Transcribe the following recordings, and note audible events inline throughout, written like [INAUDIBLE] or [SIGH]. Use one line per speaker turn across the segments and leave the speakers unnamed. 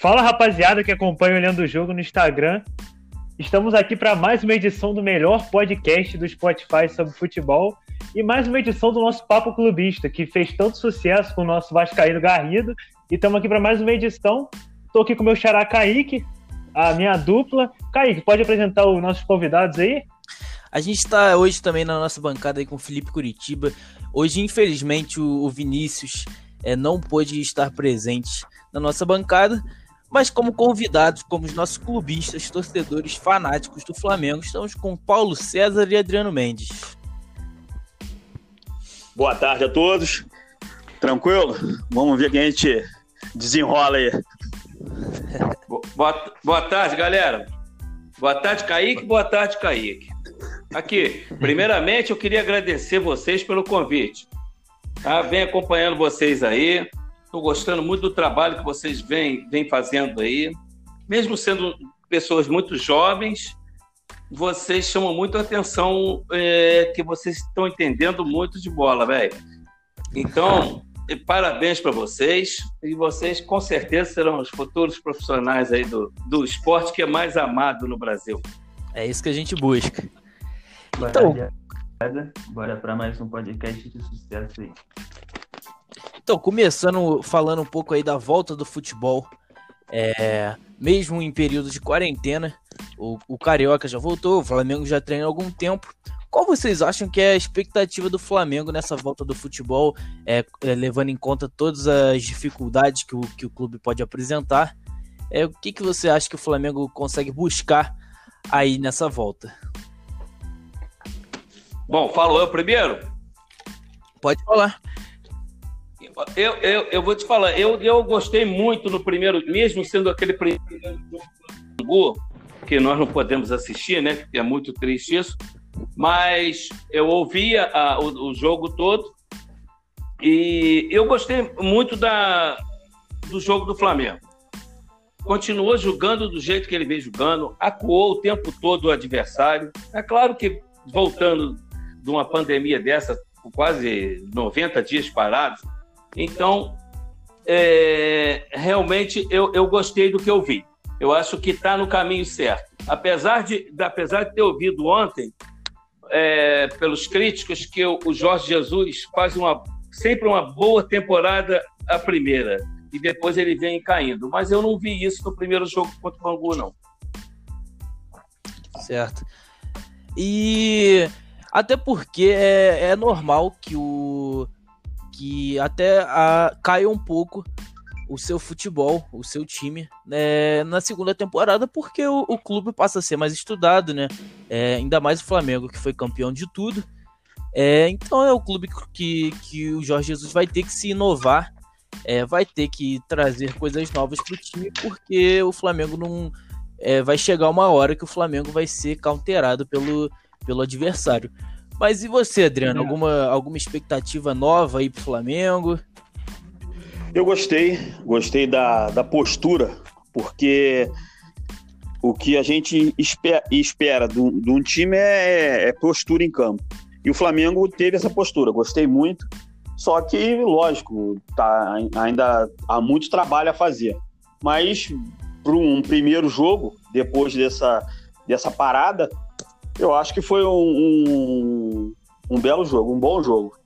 Fala rapaziada que acompanha Olhando o Jogo no Instagram. Estamos aqui para mais uma edição do melhor podcast do Spotify sobre futebol e mais uma edição do nosso Papo Clubista, que fez tanto sucesso com o nosso Vascaíno Garrido. E estamos aqui para mais uma edição. Estou aqui com o meu xará Kaique, a minha dupla. Kaique, pode apresentar os nossos convidados aí?
A gente está hoje também na nossa bancada aí com o Felipe Curitiba. Hoje, infelizmente, o, Vinícius é, não pôde estar presente na nossa bancada, mas como convidados, como os nossos clubistas, torcedores fanáticos do Flamengo, estamos com Paulo César e Adriano Mendes.
Boa tarde a todos. Tranquilo? Vamos ver quem a gente desenrola aí. [LAUGHS]
Boa, boa tarde, galera. Boa tarde, Kaique. Boa tarde, Kaique. Aqui, primeiramente, eu queria agradecer vocês pelo convite. Tá? Vem acompanhando vocês aí. Estou gostando muito do trabalho que vocês vêm, vêm fazendo aí. Mesmo sendo pessoas muito jovens, vocês chamam muito a atenção é, que vocês estão entendendo muito de bola, velho. Então, parabéns para vocês. E vocês, com certeza, serão os futuros profissionais aí do, do esporte que é mais amado no Brasil.
É isso que a gente busca.
Boa então, tarde, bora para mais um podcast de sucesso aí.
Então, começando falando um pouco aí da volta do futebol, é, mesmo em período de quarentena, o, o Carioca já voltou, o Flamengo já treina há algum tempo. Qual vocês acham que é a expectativa do Flamengo nessa volta do futebol, é, é, levando em conta todas as dificuldades que o, que o clube pode apresentar? É, o que, que você acha que o Flamengo consegue buscar aí nessa volta?
Bom, falo eu primeiro?
Pode falar.
Eu, eu, eu vou te falar, eu, eu gostei muito no primeiro, mesmo sendo aquele primeiro que nós não podemos assistir, né? É muito triste isso. Mas eu ouvia a, o, o, jogo todo e eu gostei muito da, do jogo do Flamengo. Continuou jogando do jeito que ele vem jogando, acuou o tempo todo o adversário. É claro que voltando de uma pandemia dessa, quase 90 dias parados. Então, é, realmente eu, eu gostei do que eu vi. Eu acho que está no caminho certo. Apesar de, apesar de ter ouvido ontem, é, pelos críticos, que o, o Jorge Jesus faz uma, sempre uma boa temporada a primeira e depois ele vem caindo. Mas eu não vi isso no primeiro jogo contra o Bangu, não.
Certo. E até porque é, é normal que o que até a, caia um pouco o seu futebol, o seu time né, na segunda temporada, porque o, o, clube passa a ser mais estudado, né? É, ainda mais o Flamengo, que foi campeão de tudo. É, então é o clube que, que o Jorge Jesus vai ter que se inovar, é, vai ter que trazer coisas novas para o time, porque o Flamengo não. É, vai chegar uma hora que o Flamengo vai ser counterado pelo, pelo adversário. Mas e você, Adriano? Alguma, alguma expectativa nova aí pro Flamengo?
Eu gostei, gostei da, da postura, porque o que a gente espera, espera de, um time é, é, postura em campo. E o Flamengo teve essa postura, gostei muito. Só que, lógico, tá, ainda há muito trabalho a fazer. Mas para um primeiro jogo, depois dessa, dessa parada, eu acho que foi um, um, um belo jogo, um bom jogo.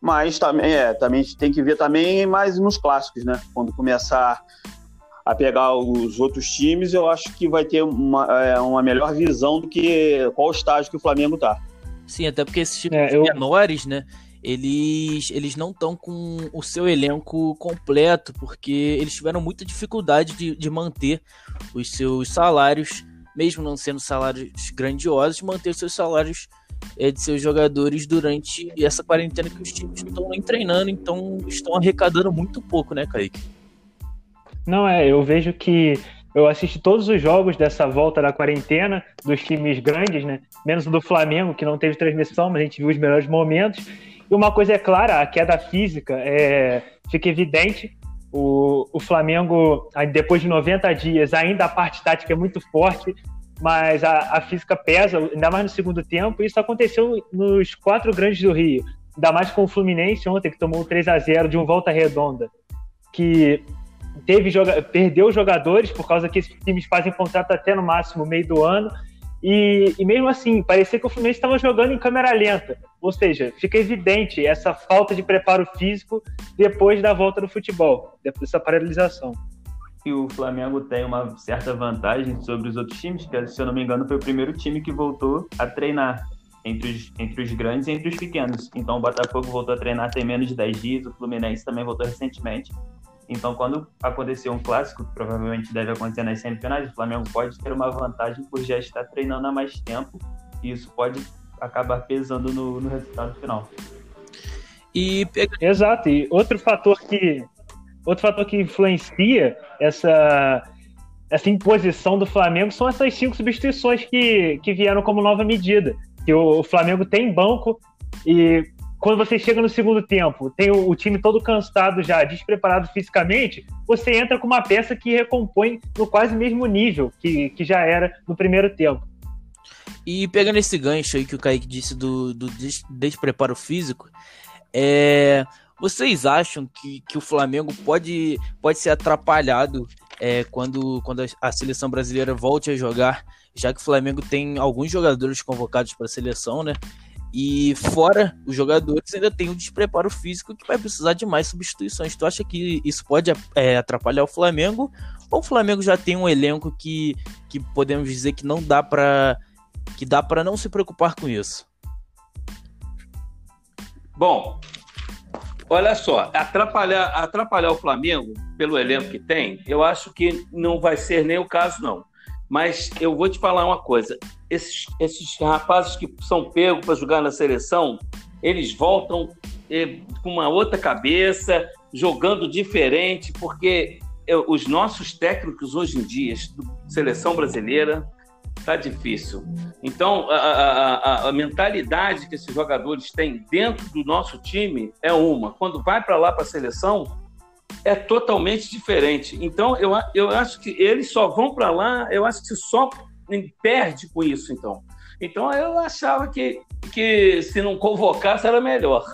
Mas também é, também tem que ver também mais nos clássicos, né? Quando começar a pegar os outros times, eu acho que vai ter uma, é, uma melhor visão do que qual estágio que o Flamengo tá.
Sim, até porque esses times é, eu... menores, né? Eles, eles não estão com o seu elenco completo, porque eles tiveram muita dificuldade de, de manter os seus salários mesmo não sendo salários grandiosos, manter seus salários é, de seus jogadores durante essa quarentena que os times não estão nem treinando, então estão arrecadando muito pouco, né, Kaique?
Não, é, eu vejo que eu assisti todos os jogos dessa volta da quarentena, dos times grandes, né? Menos do Flamengo, que não teve transmissão, mas a gente viu os melhores momentos. E uma coisa é clara, a queda física é, fica evidente o, o Flamengo, depois de 90 dias, ainda a parte tática é muito forte, mas a, a física pesa, ainda mais no segundo tempo. Isso aconteceu nos quatro grandes do Rio, ainda mais com o Fluminense ontem, que tomou 3 a 0 de um volta redonda. Que teve joga perdeu jogadores por causa que esses times fazem contrato até no máximo meio do ano. E, e mesmo assim, parecia que o Fluminense estava jogando em câmera lenta. Ou seja, fica evidente essa falta de preparo físico depois da volta do futebol, depois dessa paralisação.
E o Flamengo tem uma certa vantagem sobre os outros times, que, se eu não me engano, foi o primeiro time que voltou a treinar entre os, entre os grandes e entre os pequenos. Então, o Botafogo voltou a treinar tem menos de 10 dias, o Fluminense também voltou recentemente. Então, quando acontecer um clássico, que provavelmente deve acontecer nas semifinais, o Flamengo pode ter uma vantagem por já estar treinando há mais tempo, e isso pode acabar pesando no, no resultado final.
E Exato, e outro fator que outro fator que influencia essa essa imposição do Flamengo são essas cinco substituições que, que vieram como nova medida. Que o, o Flamengo tem banco e quando você chega no segundo tempo, tem o, o, time todo cansado já, despreparado fisicamente, você entra com uma peça que recompõe no quase mesmo nível que, que já era no primeiro tempo.
E pegando esse gancho aí que o Kaique disse do, do des despreparo físico, é, vocês acham que, que o Flamengo pode, pode ser atrapalhado é, quando, quando a seleção brasileira volte a jogar, já que o Flamengo tem alguns jogadores convocados para a seleção, né? E fora os jogadores, ainda tem um despreparo físico que vai precisar de mais substituições. Tu acha que isso pode é, atrapalhar o Flamengo? Ou o Flamengo já tem um elenco que, que podemos dizer que não dá para que dá para não se preocupar com isso?
Bom, olha só, atrapalhar, atrapalhar o Flamengo pelo elenco que tem, eu acho que não vai ser nem o caso, não. Mas eu vou te falar uma coisa: esses, esses rapazes que são pegos para jogar na seleção, eles voltam eh, com uma outra cabeça, jogando diferente, porque eu, os nossos técnicos hoje em dia, seleção brasileira, tá difícil. Então, a, a, a, mentalidade que esses jogadores têm dentro do nosso time é uma. Quando vai para lá para a seleção, é totalmente diferente. Então, eu, eu acho que eles só vão para lá, eu acho que só perde com isso, então. Então, eu achava que, que se não convocasse era melhor.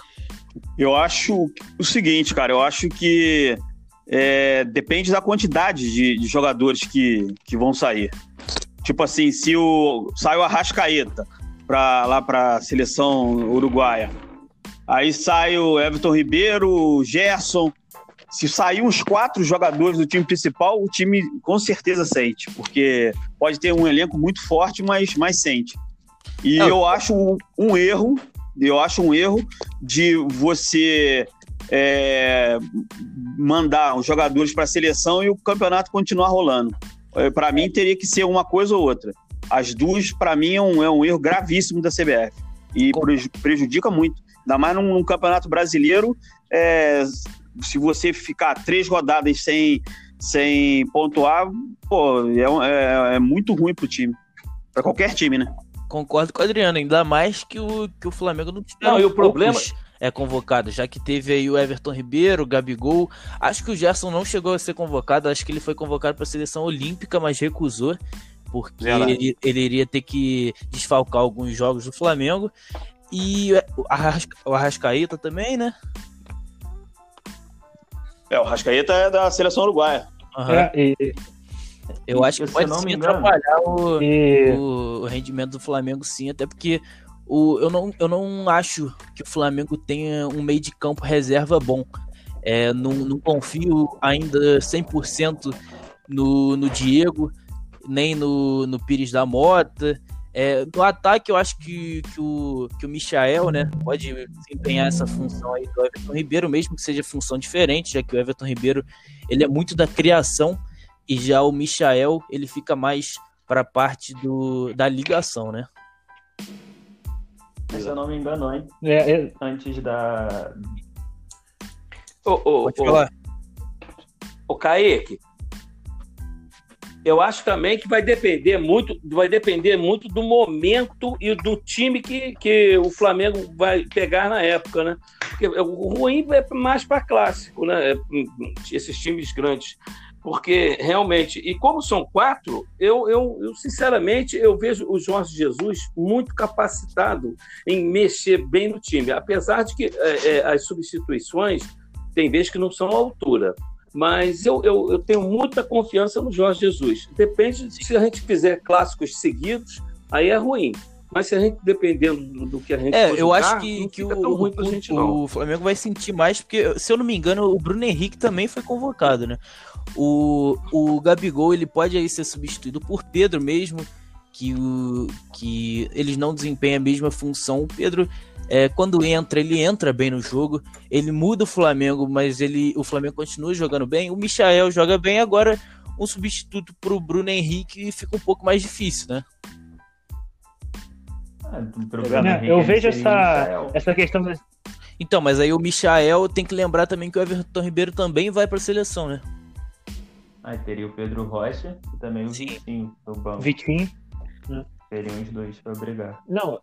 Eu acho o seguinte, cara, eu acho que é, depende da quantidade de, de, jogadores que, que vão sair. Tipo assim, se o sai o Arrascaeta pra, lá para a seleção uruguaia, aí sai o Everton Ribeiro, o Gerson, se sair uns quatro jogadores do time principal, o time com certeza sente, porque pode ter um elenco muito forte, mas, mas sente. E Não. eu acho um, um, erro, eu acho um erro de você é, mandar os jogadores para a seleção e o campeonato continuar rolando. É, para mim, teria que ser uma coisa ou outra. As duas, para mim, é um, é um erro gravíssimo da CBF e prejudica muito. Ainda mais num, num campeonato brasileiro, é, se você ficar três rodadas sem, sem pontuar, pô, é, é, é muito ruim pro time. Para qualquer time, né?
Concordo com o Adriano, ainda mais que o, que o Flamengo não
tinha. Não, e o problema.
É convocado, já que teve aí o Everton Ribeiro, o Gabigol. Acho que o Gerson não chegou a ser convocado, acho que ele foi convocado para a seleção olímpica, mas recusou, porque ele, ele, iria ter que desfalcar alguns jogos do Flamengo. E o, Arrasca, o Arrascaeta também, né?
É, o Rascaeta é da seleção uruguaia.
Uhum. É, e, eu acho que pode não sim atrapalhar o, e... o, rendimento do Flamengo, sim, até porque o, eu, não, eu não acho que o Flamengo tenha um meio de campo reserva bom. É, não, não confio ainda 100% no, no Diego, nem no, no Pires da Mota. É, no ataque, eu acho que, que, o, que o Michael né, pode desempenhar essa função aí do Everton Ribeiro, mesmo que seja função diferente, já que o Everton Ribeiro ele é muito da criação e já o Michael ele fica mais para a parte do, da ligação, né?
Se eu não me engano, hein? É, é... antes da.
Ô, ô, Pode ô, falar. Ô, Kaique, eu acho também que vai depender muito, vai depender muito do momento e do time que, que o Flamengo vai pegar na época, né? Porque o ruim é mais para clássico, né? É, esses times grandes. Porque realmente, e como são quatro, eu, eu, eu sinceramente eu vejo o Jorge Jesus muito capacitado em mexer bem no time, apesar de que é, é, as substituições tem vezes que não são à altura Mas eu, eu, eu tenho muita confiança no Jorge Jesus. Depende de se a gente fizer clássicos seguidos, aí é ruim. Mas se a gente, dependendo do, que a gente.
É, eu jogar, acho que, que o, o,
gente,
o, Flamengo vai sentir mais, porque, se eu não me engano, o Bruno Henrique também foi convocado, né? O, o Gabigol ele pode aí ser substituído por Pedro mesmo, que, o, que eles não desempenham a mesma função. O Pedro, é, quando entra, ele entra bem no jogo, ele muda o Flamengo, mas ele, o Flamengo continua jogando bem. O Michael joga bem, agora um substituto para o Bruno Henrique fica um pouco mais difícil, né?
É, eu vejo essa, essa questão.
Então, mas aí o Michael tem que lembrar também que o Everton Ribeiro também vai para a seleção, né?
Aí teria o Pedro Rocha e também o
Sim.
Vitinho no banco.
Vitinho.
Seriam os dois para brigar.
Não.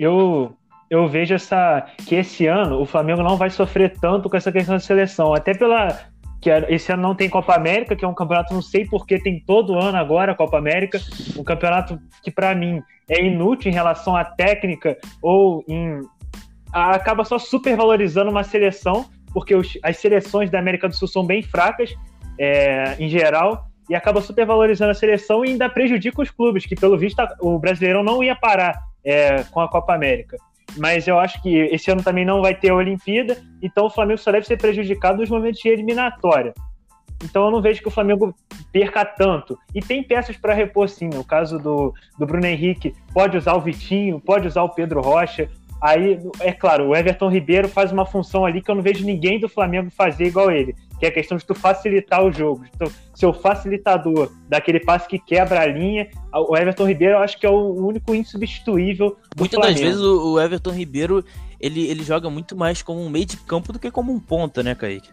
Eu, eu vejo essa que esse ano o Flamengo não vai sofrer tanto com essa questão da seleção, até pela que esse ano não tem Copa América, que é um campeonato não sei porque tem todo ano agora a Copa América, um campeonato que para mim é inútil em relação à técnica ou em acaba só supervalorizando uma seleção, porque os, as seleções da América do Sul são bem fracas é, em geral e acaba supervalorizando a seleção e ainda prejudica os clubes, que pelo visto o Brasileirão não ia parar é, com a Copa América. Mas eu acho que esse ano também não vai ter a Olimpíada, então o Flamengo só deve ser prejudicado nos momentos de eliminatória. Então eu não vejo que o Flamengo perca tanto. E tem peças para repor sim. No caso do, do Bruno Henrique, pode usar o Vitinho, pode usar o Pedro Rocha. Aí, é claro, o Everton Ribeiro faz uma função ali que eu não vejo ninguém do Flamengo fazer igual ele, que é a questão de tu facilitar o jogo. Então, ser o facilitador daquele passe que quebra a linha, o Everton Ribeiro eu acho que é o único insubstituível do
Muitas
Flamengo.
das vezes o Everton Ribeiro, ele, ele joga muito mais como um meio de campo do que como um ponta, né, Kaique?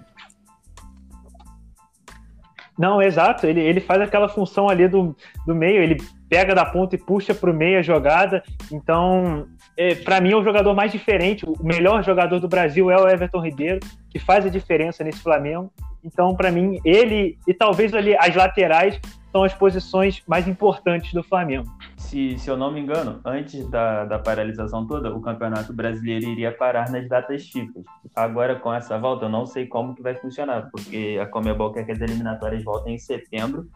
Não, exato. Ele, ele faz aquela função ali do, do meio, ele pega da ponta e puxa para o meio a jogada. Então, é, para mim, é o jogador mais diferente. O melhor jogador do Brasil é o Everton Ribeiro, que faz a diferença nesse Flamengo. Então, para mim, ele e talvez ali as laterais são as posições mais importantes do Flamengo.
Se, se eu não me engano, antes da, da paralisação toda, o Campeonato Brasileiro iria parar nas datas típicas. Agora, com essa volta, eu não sei como que vai funcionar, porque a Comebol quer que as eliminatórias voltem em setembro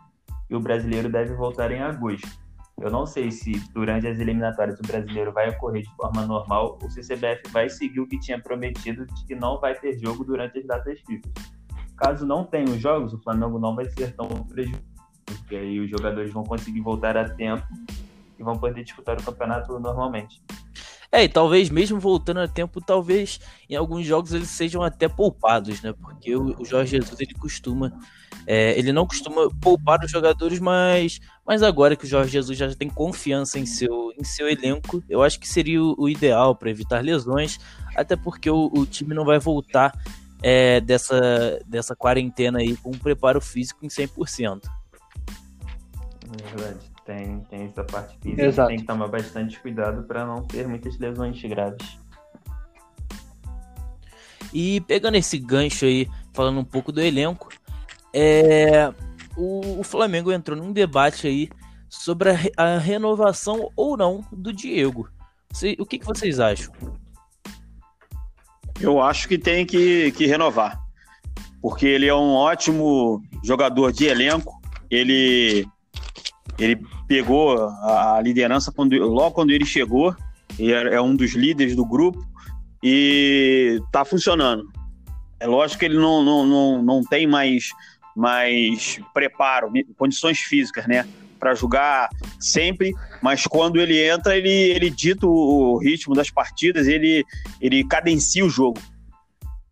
e o Brasileiro deve voltar em agosto. Eu não sei se durante as eliminatórias o brasileiro vai ocorrer de forma normal ou se o CBF vai seguir o que tinha prometido de que não vai ter jogo durante as datas típicas. Caso não tenha os jogos, o Flamengo não vai ser tão prejudicado, porque aí os jogadores vão conseguir voltar a tempo e vão poder disputar o campeonato normalmente.
É, e talvez mesmo voltando a tempo, talvez em alguns jogos eles sejam até poupados, né? Porque o, o Jorge Jesus ele costuma, é, ele não costuma poupar os jogadores, mas, mas agora que o Jorge Jesus já tem confiança em seu, em seu elenco, eu acho que seria o, o ideal para evitar lesões, até porque o, o time não vai voltar é, dessa, dessa quarentena aí com um preparo físico em 100%.
É verdade. Tem, tem essa parte física,
Exato.
tem que tomar bastante cuidado para não ter muitas lesões graves.
E pegando esse gancho aí, falando um pouco do elenco, é, o, o Flamengo entrou num debate aí sobre a, a renovação ou não do Diego. O que, que vocês acham?
Eu acho que tem que, que renovar. Porque ele é um ótimo jogador de elenco. Ele, ele pegou a liderança quando, logo quando ele chegou. Ele é um dos líderes do grupo. E tá funcionando. É lógico que ele não, não, não, não tem mais, mais preparo, condições físicas, né? Para jogar sempre, mas quando ele entra, ele, ele dita o ritmo das partidas, ele, ele cadencia o jogo.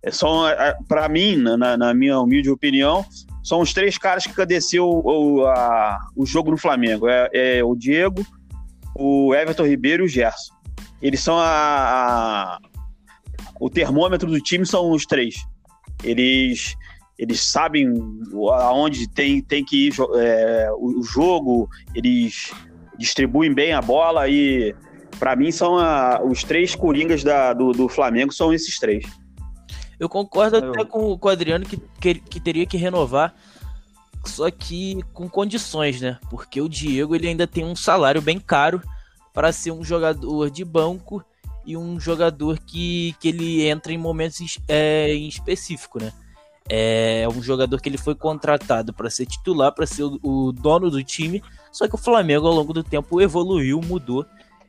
É só, para mim, na, na minha humilde opinião, são os três caras que cadenciam o, a, o jogo no Flamengo. É, é o Diego, o Everton Ribeiro e o Gerson. Eles são a, a- o termômetro do time são os três. Eles eles sabem aonde tem, tem que ir é, o, o jogo, eles distribuem bem a bola e para mim são a- os três coringas da- do, do Flamengo são esses três.
Eu concordo
Eu-
até com, com o Adriano que, que, que teria que renovar, só que com condições, né? Porque o Diego ele ainda tem um salário bem caro para ser um jogador de banco e um jogador que, que ele entra em momentos é, em específico, né? É um jogador que ele foi contratado para ser titular, para ser o, o, dono do time. Só que o Flamengo, ao longo do tempo, evoluiu, mudou.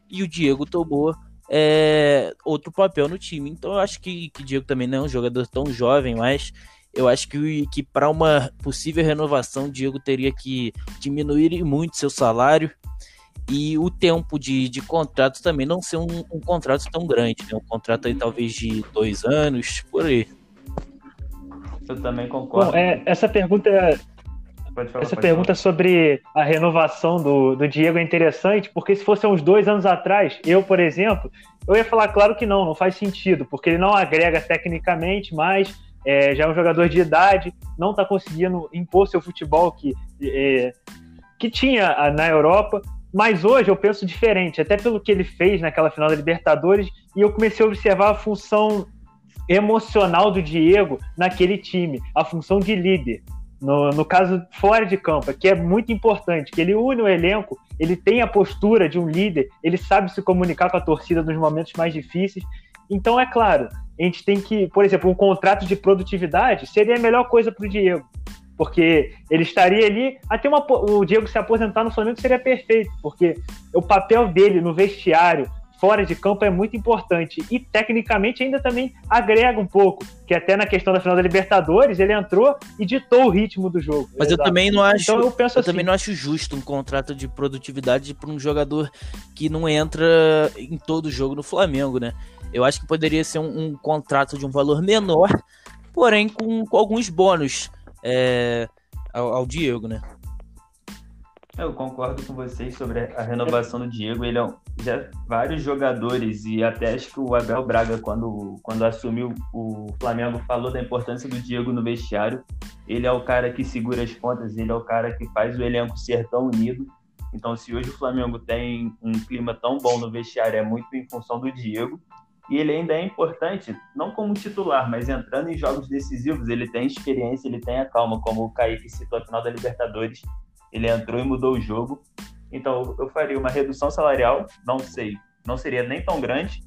E o Diego tomou é, outro papel no time. Então eu acho que, que o Diego também não é um jogador tão jovem, mas eu acho que, que para uma possível renovação, o Diego teria que diminuir muito seu salário e o tempo de, de contrato também não ser um, um contrato tão grande, né? Um contrato aí talvez de dois anos, por aí.
Eu também concordo.
Bom, é, essa pergunta Falar, Essa pergunta falar. sobre a renovação do, do Diego é interessante, porque se fosse uns dois anos atrás, eu, por exemplo, eu ia falar, claro que não, não faz sentido, porque ele não agrega tecnicamente mais, é, já é um jogador de idade, não está conseguindo impor seu futebol que, é, que tinha na Europa, mas hoje eu penso diferente, até pelo que ele fez naquela final da Libertadores, e eu comecei a observar a função emocional do Diego naquele time, a função de líder. No, no caso fora de campo, que é muito importante, que ele une o elenco, ele tem a postura de um líder, ele sabe se comunicar com a torcida nos momentos mais difíceis. Então, é claro, a gente tem que, por exemplo, um contrato de produtividade seria a melhor coisa para o Diego porque ele estaria ali até uma, o Diego se aposentar no Flamengo seria perfeito, porque o papel dele no vestiário, fora de campo é muito importante e tecnicamente ainda também agrega um pouco, que até na questão da final da Libertadores ele entrou e ditou o ritmo do jogo.
Mas Exato. eu também não acho, então eu, penso eu assim, também não acho justo um contrato de produtividade para um jogador que não entra em todo jogo no Flamengo, né? Eu acho que poderia ser um, um contrato de um valor menor, porém com, com alguns bônus é, ao, ao, Diego, né?
Eu concordo com vocês sobre a renovação do Diego. Ele é um, já vários jogadores e até acho que o Abel Braga quando quando assumiu o Flamengo falou da importância do Diego no vestiário. Ele é o cara que segura as pontas, ele é o cara que faz o elenco ser tão unido. Então, se hoje o Flamengo tem um clima tão bom no vestiário, é muito em função do Diego. E ele ainda é importante, não como titular, mas entrando em jogos decisivos, ele tem experiência, ele tem a calma, como o Kaique citou a final da Libertadores, ele entrou e mudou o jogo. Então eu faria uma redução salarial, não sei, não seria nem tão grande,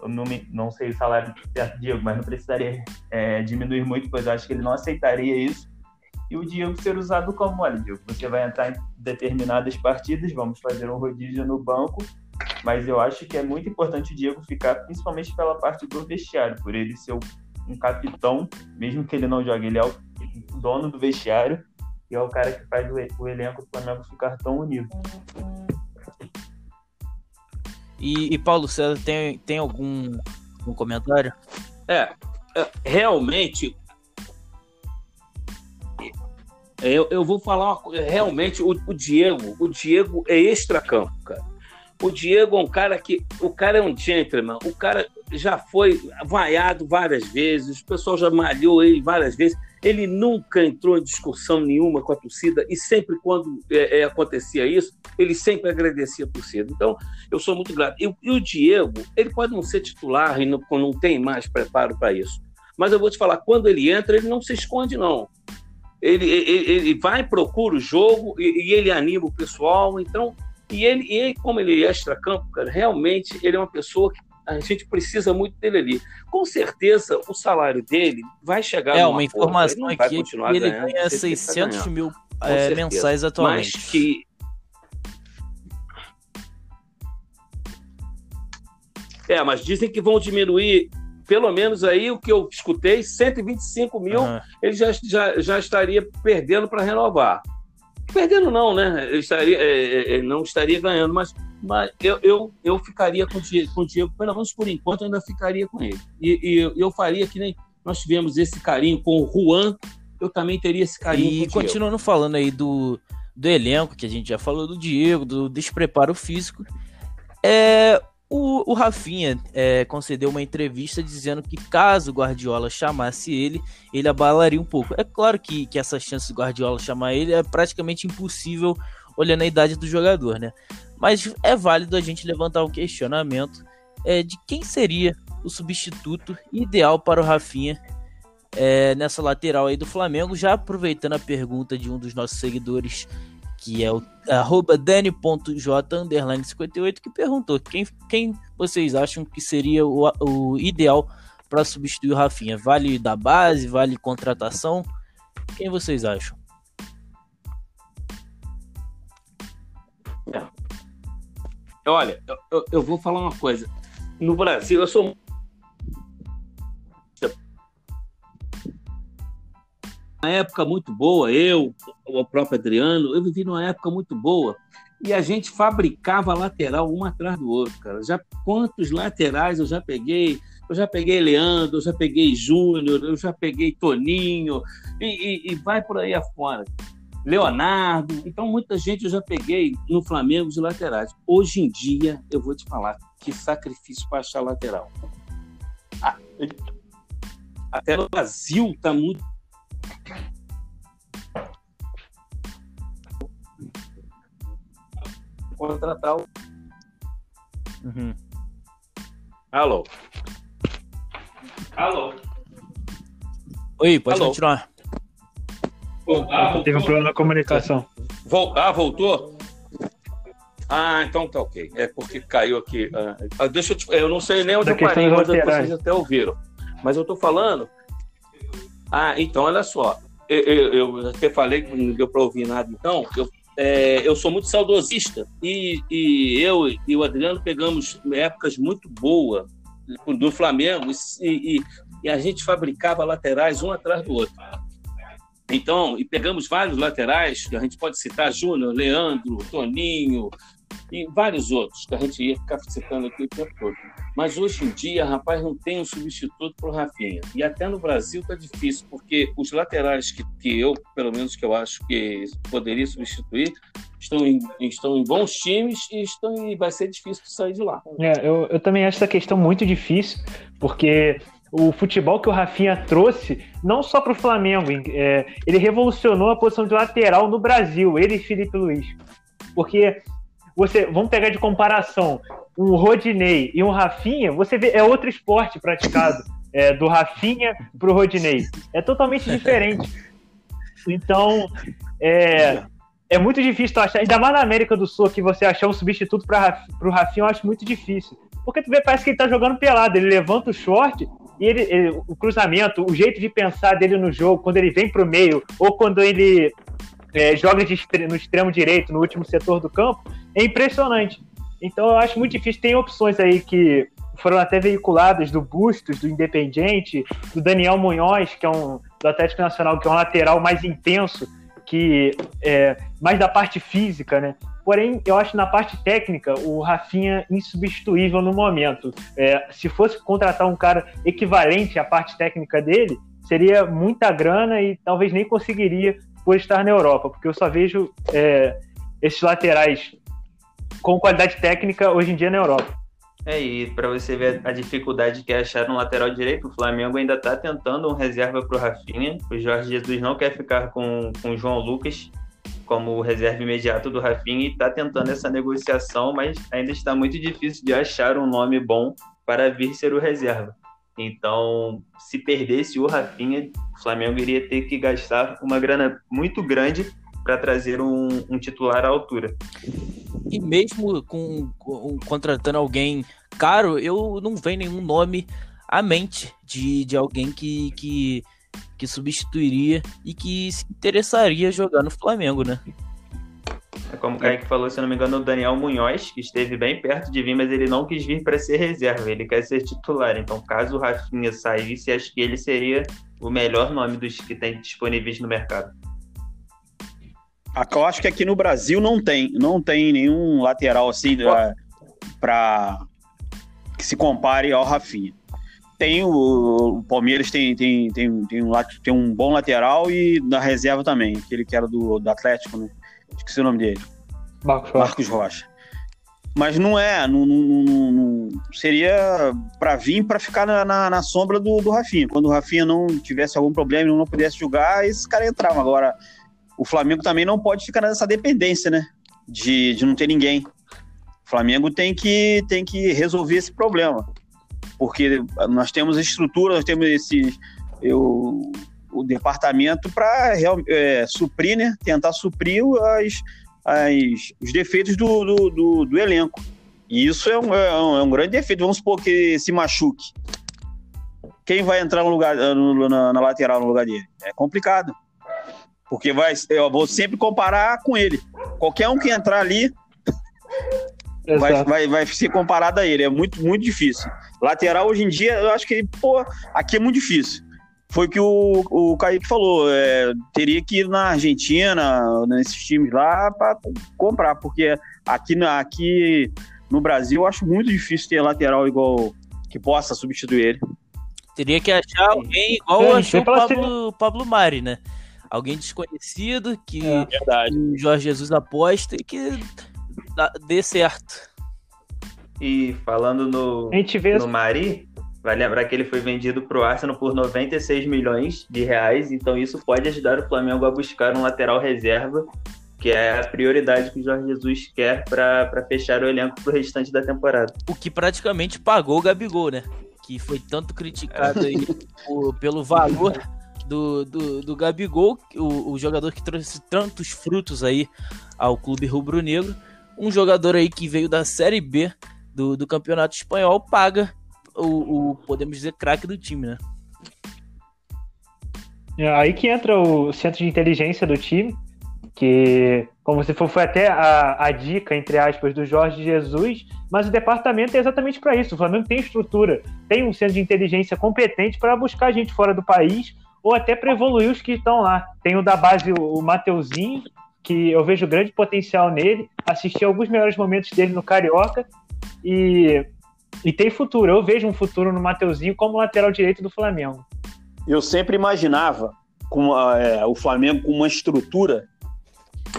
eu não, me, não sei o salário certo Diego, mas não precisaria é, diminuir muito, pois eu acho que ele não aceitaria isso. E o Diego ser usado como, olha, Diego, você vai entrar em determinadas partidas, vamos fazer um rodízio no banco, mas eu acho que é muito importante o Diego ficar, principalmente pela parte do vestiário, por ele ser um capitão, mesmo que ele não jogue, ele é o dono do vestiário e é o cara que faz o, elenco do Flamengo ficar tão unido.
E, e Paulo César, tem, tem algum um comentário?
É, é, realmente eu, eu vou falar uma, realmente o, o Diego, o Diego é extra-campo, cara. O Diego é um cara que. O cara é um gentleman. O cara já foi vaiado várias vezes, o pessoal já malhou ele várias vezes. Ele nunca entrou em discussão nenhuma com a torcida e sempre quando é, é, acontecia isso, ele sempre agradecia a torcida. Então, eu sou muito grato. E, e o Diego, ele pode não ser titular e não, não tem mais preparo para isso. Mas eu vou te falar, quando ele entra, ele não se esconde, não. Ele, ele, ele vai, procura o jogo e, e ele anima o pessoal. Então, e ele, e ele como ele é extra-campo, cara, realmente ele é uma pessoa que a gente precisa muito dele ali. Com certeza, o salário dele vai chegar.
É, uma informação aqui que ele ganha 600 tá mil é, mensais atualmente.
Mas que. É, mas dizem que vão diminuir, pelo menos aí o que eu escutei, 125 mil, uhum. ele já, já, já estaria perdendo para renovar. Perdendo não, né? Ele estaria, é, é, é, não estaria ganhando, mas, mas eu, eu, eu ficaria com o, Diego, com o Diego, pelo menos por enquanto, eu ainda ficaria com ele. E, e eu faria que nem nós tivemos esse carinho com o Juan, eu também teria esse carinho
e com o continuando falando aí do, do elenco, que a gente já falou do Diego, do despreparo físico, é, o, o Rafinha é, concedeu uma entrevista dizendo que caso o Guardiola chamasse ele, ele abalaria um pouco. É claro que, que essa chance do Guardiola chamar ele é praticamente impossível olhando a idade do jogador, né? Mas é válido a gente levantar um questionamento é, de quem seria o substituto ideal para o Rafinha é, nessa lateral aí do Flamengo. Já aproveitando a pergunta de um dos nossos seguidores que é o arroba dani.j58, que perguntou quem, quem vocês acham que seria o, o ideal para substituir o Rafinha? Vale da base? Vale contratação? Quem vocês acham?
Olha, eu, eu, vou falar uma coisa. No Brasil, eu sou. Uma época muito boa, eu, o próprio Adriano, eu vivi numa época muito boa e a gente fabricava lateral um atrás do outro, cara. Já quantos laterais eu já peguei? Eu já peguei Leandro, eu já peguei Júnior, eu já peguei Toninho e, e, e vai por aí afora. Leonardo. Então, muita gente eu já peguei no Flamengo de laterais. Hoje em dia, eu vou te falar que sacrifício para achar lateral. Ah, até no Brasil está muito. Contratar o. Uhum. Alô? Alô?
Oi, pode Alô? continuar.
Ah, Teve um problema na comunicação.
Ah, voltou? Ah, então tá ok. É porque caiu aqui. Ah, ah deixa eu te... Eu não sei nem onde da eu parei, mas vocês até ouviram. Mas eu tô falando. Ah, então olha só. Eu, eu, eu até falei que não deu para ouvir nada, então. Eu, é, eu sou muito saudosista. E, e eu e o Adriano pegamos épocas muito boas do Flamengo e, e, e a gente fabricava laterais um atrás do outro. Então, e pegamos vários laterais, que a gente pode citar Júnior, Leandro, Toninho e vários outros, que a gente ia ficar citando aqui o tempo todo. Mas hoje em dia, rapaz, não tem um substituto para o Rafinha. E até no Brasil está difícil, porque os laterais que, que eu, pelo menos que eu acho que poderia substituir, estão em, estão em bons times e, estão, e vai ser difícil sair de lá.
É, eu, eu também acho essa questão muito difícil, porque o futebol que o Rafinha trouxe, não só para o Flamengo, é, ele revolucionou a posição de lateral no Brasil, ele e Felipe Luiz. Porque você, vamos pegar de comparação, um Rodinei e um Rafinha, você vê, é outro esporte praticado. É, do Rafinha para o Rodinei. É totalmente diferente. [LAUGHS] Então, é, é muito difícil achar, ainda mais na América do Sul, que você achar um substituto para o Rafinha, eu acho muito difícil. Porque tu vê, parece que ele tá jogando pelado. Ele levanta o short e ele, ele, o cruzamento, o jeito de pensar dele no jogo, quando ele vem para o meio, ou quando ele é, joga de, no extremo direito, no último setor do campo, é impressionante. Então eu acho muito difícil. Tem opções aí que foram até veiculadas do Bustos, do Independiente, do Daniel Munhoz, que é um do Atlético Nacional, que é um lateral mais intenso, que é mais da parte física, né? Porém, eu acho na parte técnica o Rafinha insubstituível no momento. É, se fosse contratar um cara equivalente à parte técnica dele, seria muita grana e talvez nem conseguiria por estar na Europa, porque eu só vejo é, esses laterais com qualidade técnica hoje em dia na Europa.
É, e para você ver a dificuldade que é achar um lateral direito, o Flamengo ainda está tentando um reserva para o Rafinha. O Jorge Jesus não quer ficar com, com o João Lucas, como reserva imediato do Rafinha e está tentando essa negociação, mas ainda está muito difícil de achar um nome bom para vir ser o reserva. Então, se perdesse o Rafinha, o Flamengo iria ter que gastar uma grana muito grande para trazer um, um, titular à altura.
E mesmo com, com, contratando alguém caro, eu não vejo nenhum nome à mente de, de alguém que, que que substituiria e que se interessaria jogar no Flamengo, né?
É como o Kaique falou, se não me engano, o Daniel Munhoz, que esteve bem perto de vir, mas ele não quis vir para ser reserva, ele quer ser titular. Então, caso o Rafinha saísse, acho que ele seria o melhor nome dos que tem disponíveis no mercado.
Eu acho que aqui no Brasil não tem, não tem nenhum lateral assim para que se compare ao Rafinha tem o, o, Palmeiras tem, tem, tem, tem, um, tem um bom lateral e na reserva também, aquele que era do, do Atlético, né? Esqueci o nome dele. Marcos Rocha. Marcos Rocha. Mas não é, não, não, não seria para vir para ficar na, na, na, sombra do, do Rafinha. Quando o Rafinha não tivesse algum problema e não pudesse jogar, esse cara entrava. Agora, o Flamengo também não pode ficar nessa dependência, né? De, de não ter ninguém. O Flamengo tem que, tem que resolver esse problema porque nós temos estrutura, nós temos esse eu, o departamento para é, suprir, né, tentar suprir as, as, os defeitos do, do, do, do elenco. E isso é um, é um, é um grande defeito. Vamos supor que se machuque. quem vai entrar no lugar, no, na, na, lateral no lugar dele? É complicado. Porque vai, eu vou sempre comparar com ele. Qualquer um que entrar ali vai, vai, vai ser comparado a ele. É muito, muito difícil. Lateral, hoje em dia, eu acho que, pô, aqui é muito difícil. Foi o que o, o Kaique falou. É, teria que ir na Argentina, nesses times lá, para comprar, porque aqui, aqui no Brasil eu acho muito difícil ter lateral igual que possa substituir ele.
Teria que achar alguém igual é, achou o Pablo, Pablo Mari, né? Alguém desconhecido que, é, que o Jorge Jesus aposta e que dê certo.
E falando no, no Mari, vai lembrar que ele foi vendido para o Arsenal por 96 milhões de reais, então isso pode ajudar o Flamengo a buscar um lateral reserva, que é a prioridade que o Jorge Jesus quer para fechar o elenco para o restante da temporada.
O que praticamente pagou o Gabigol, né? Que foi tanto criticado aí [LAUGHS] por, pelo valor do, do, do Gabigol, o, o jogador que trouxe tantos frutos aí ao clube rubro-negro. Um jogador aí que veio da Série B do, do Campeonato Espanhol paga o, o podemos dizer, craque do time, né?
É aí que entra o centro de inteligência do time, que, como você falou, foi até a, a dica, entre aspas, do Jorge Jesus, mas o departamento é exatamente para isso. O Flamengo tem estrutura, tem um centro de inteligência competente para buscar gente fora do país ou até para evoluir os que estão lá. Tem o da base, o Mateuzinho, que eu vejo grande potencial nele, assisti alguns melhores momentos dele no Carioca e, e tem futuro. Eu vejo um futuro no Mateuzinho como lateral direito do Flamengo.
Eu sempre imaginava com, é, o Flamengo com uma estrutura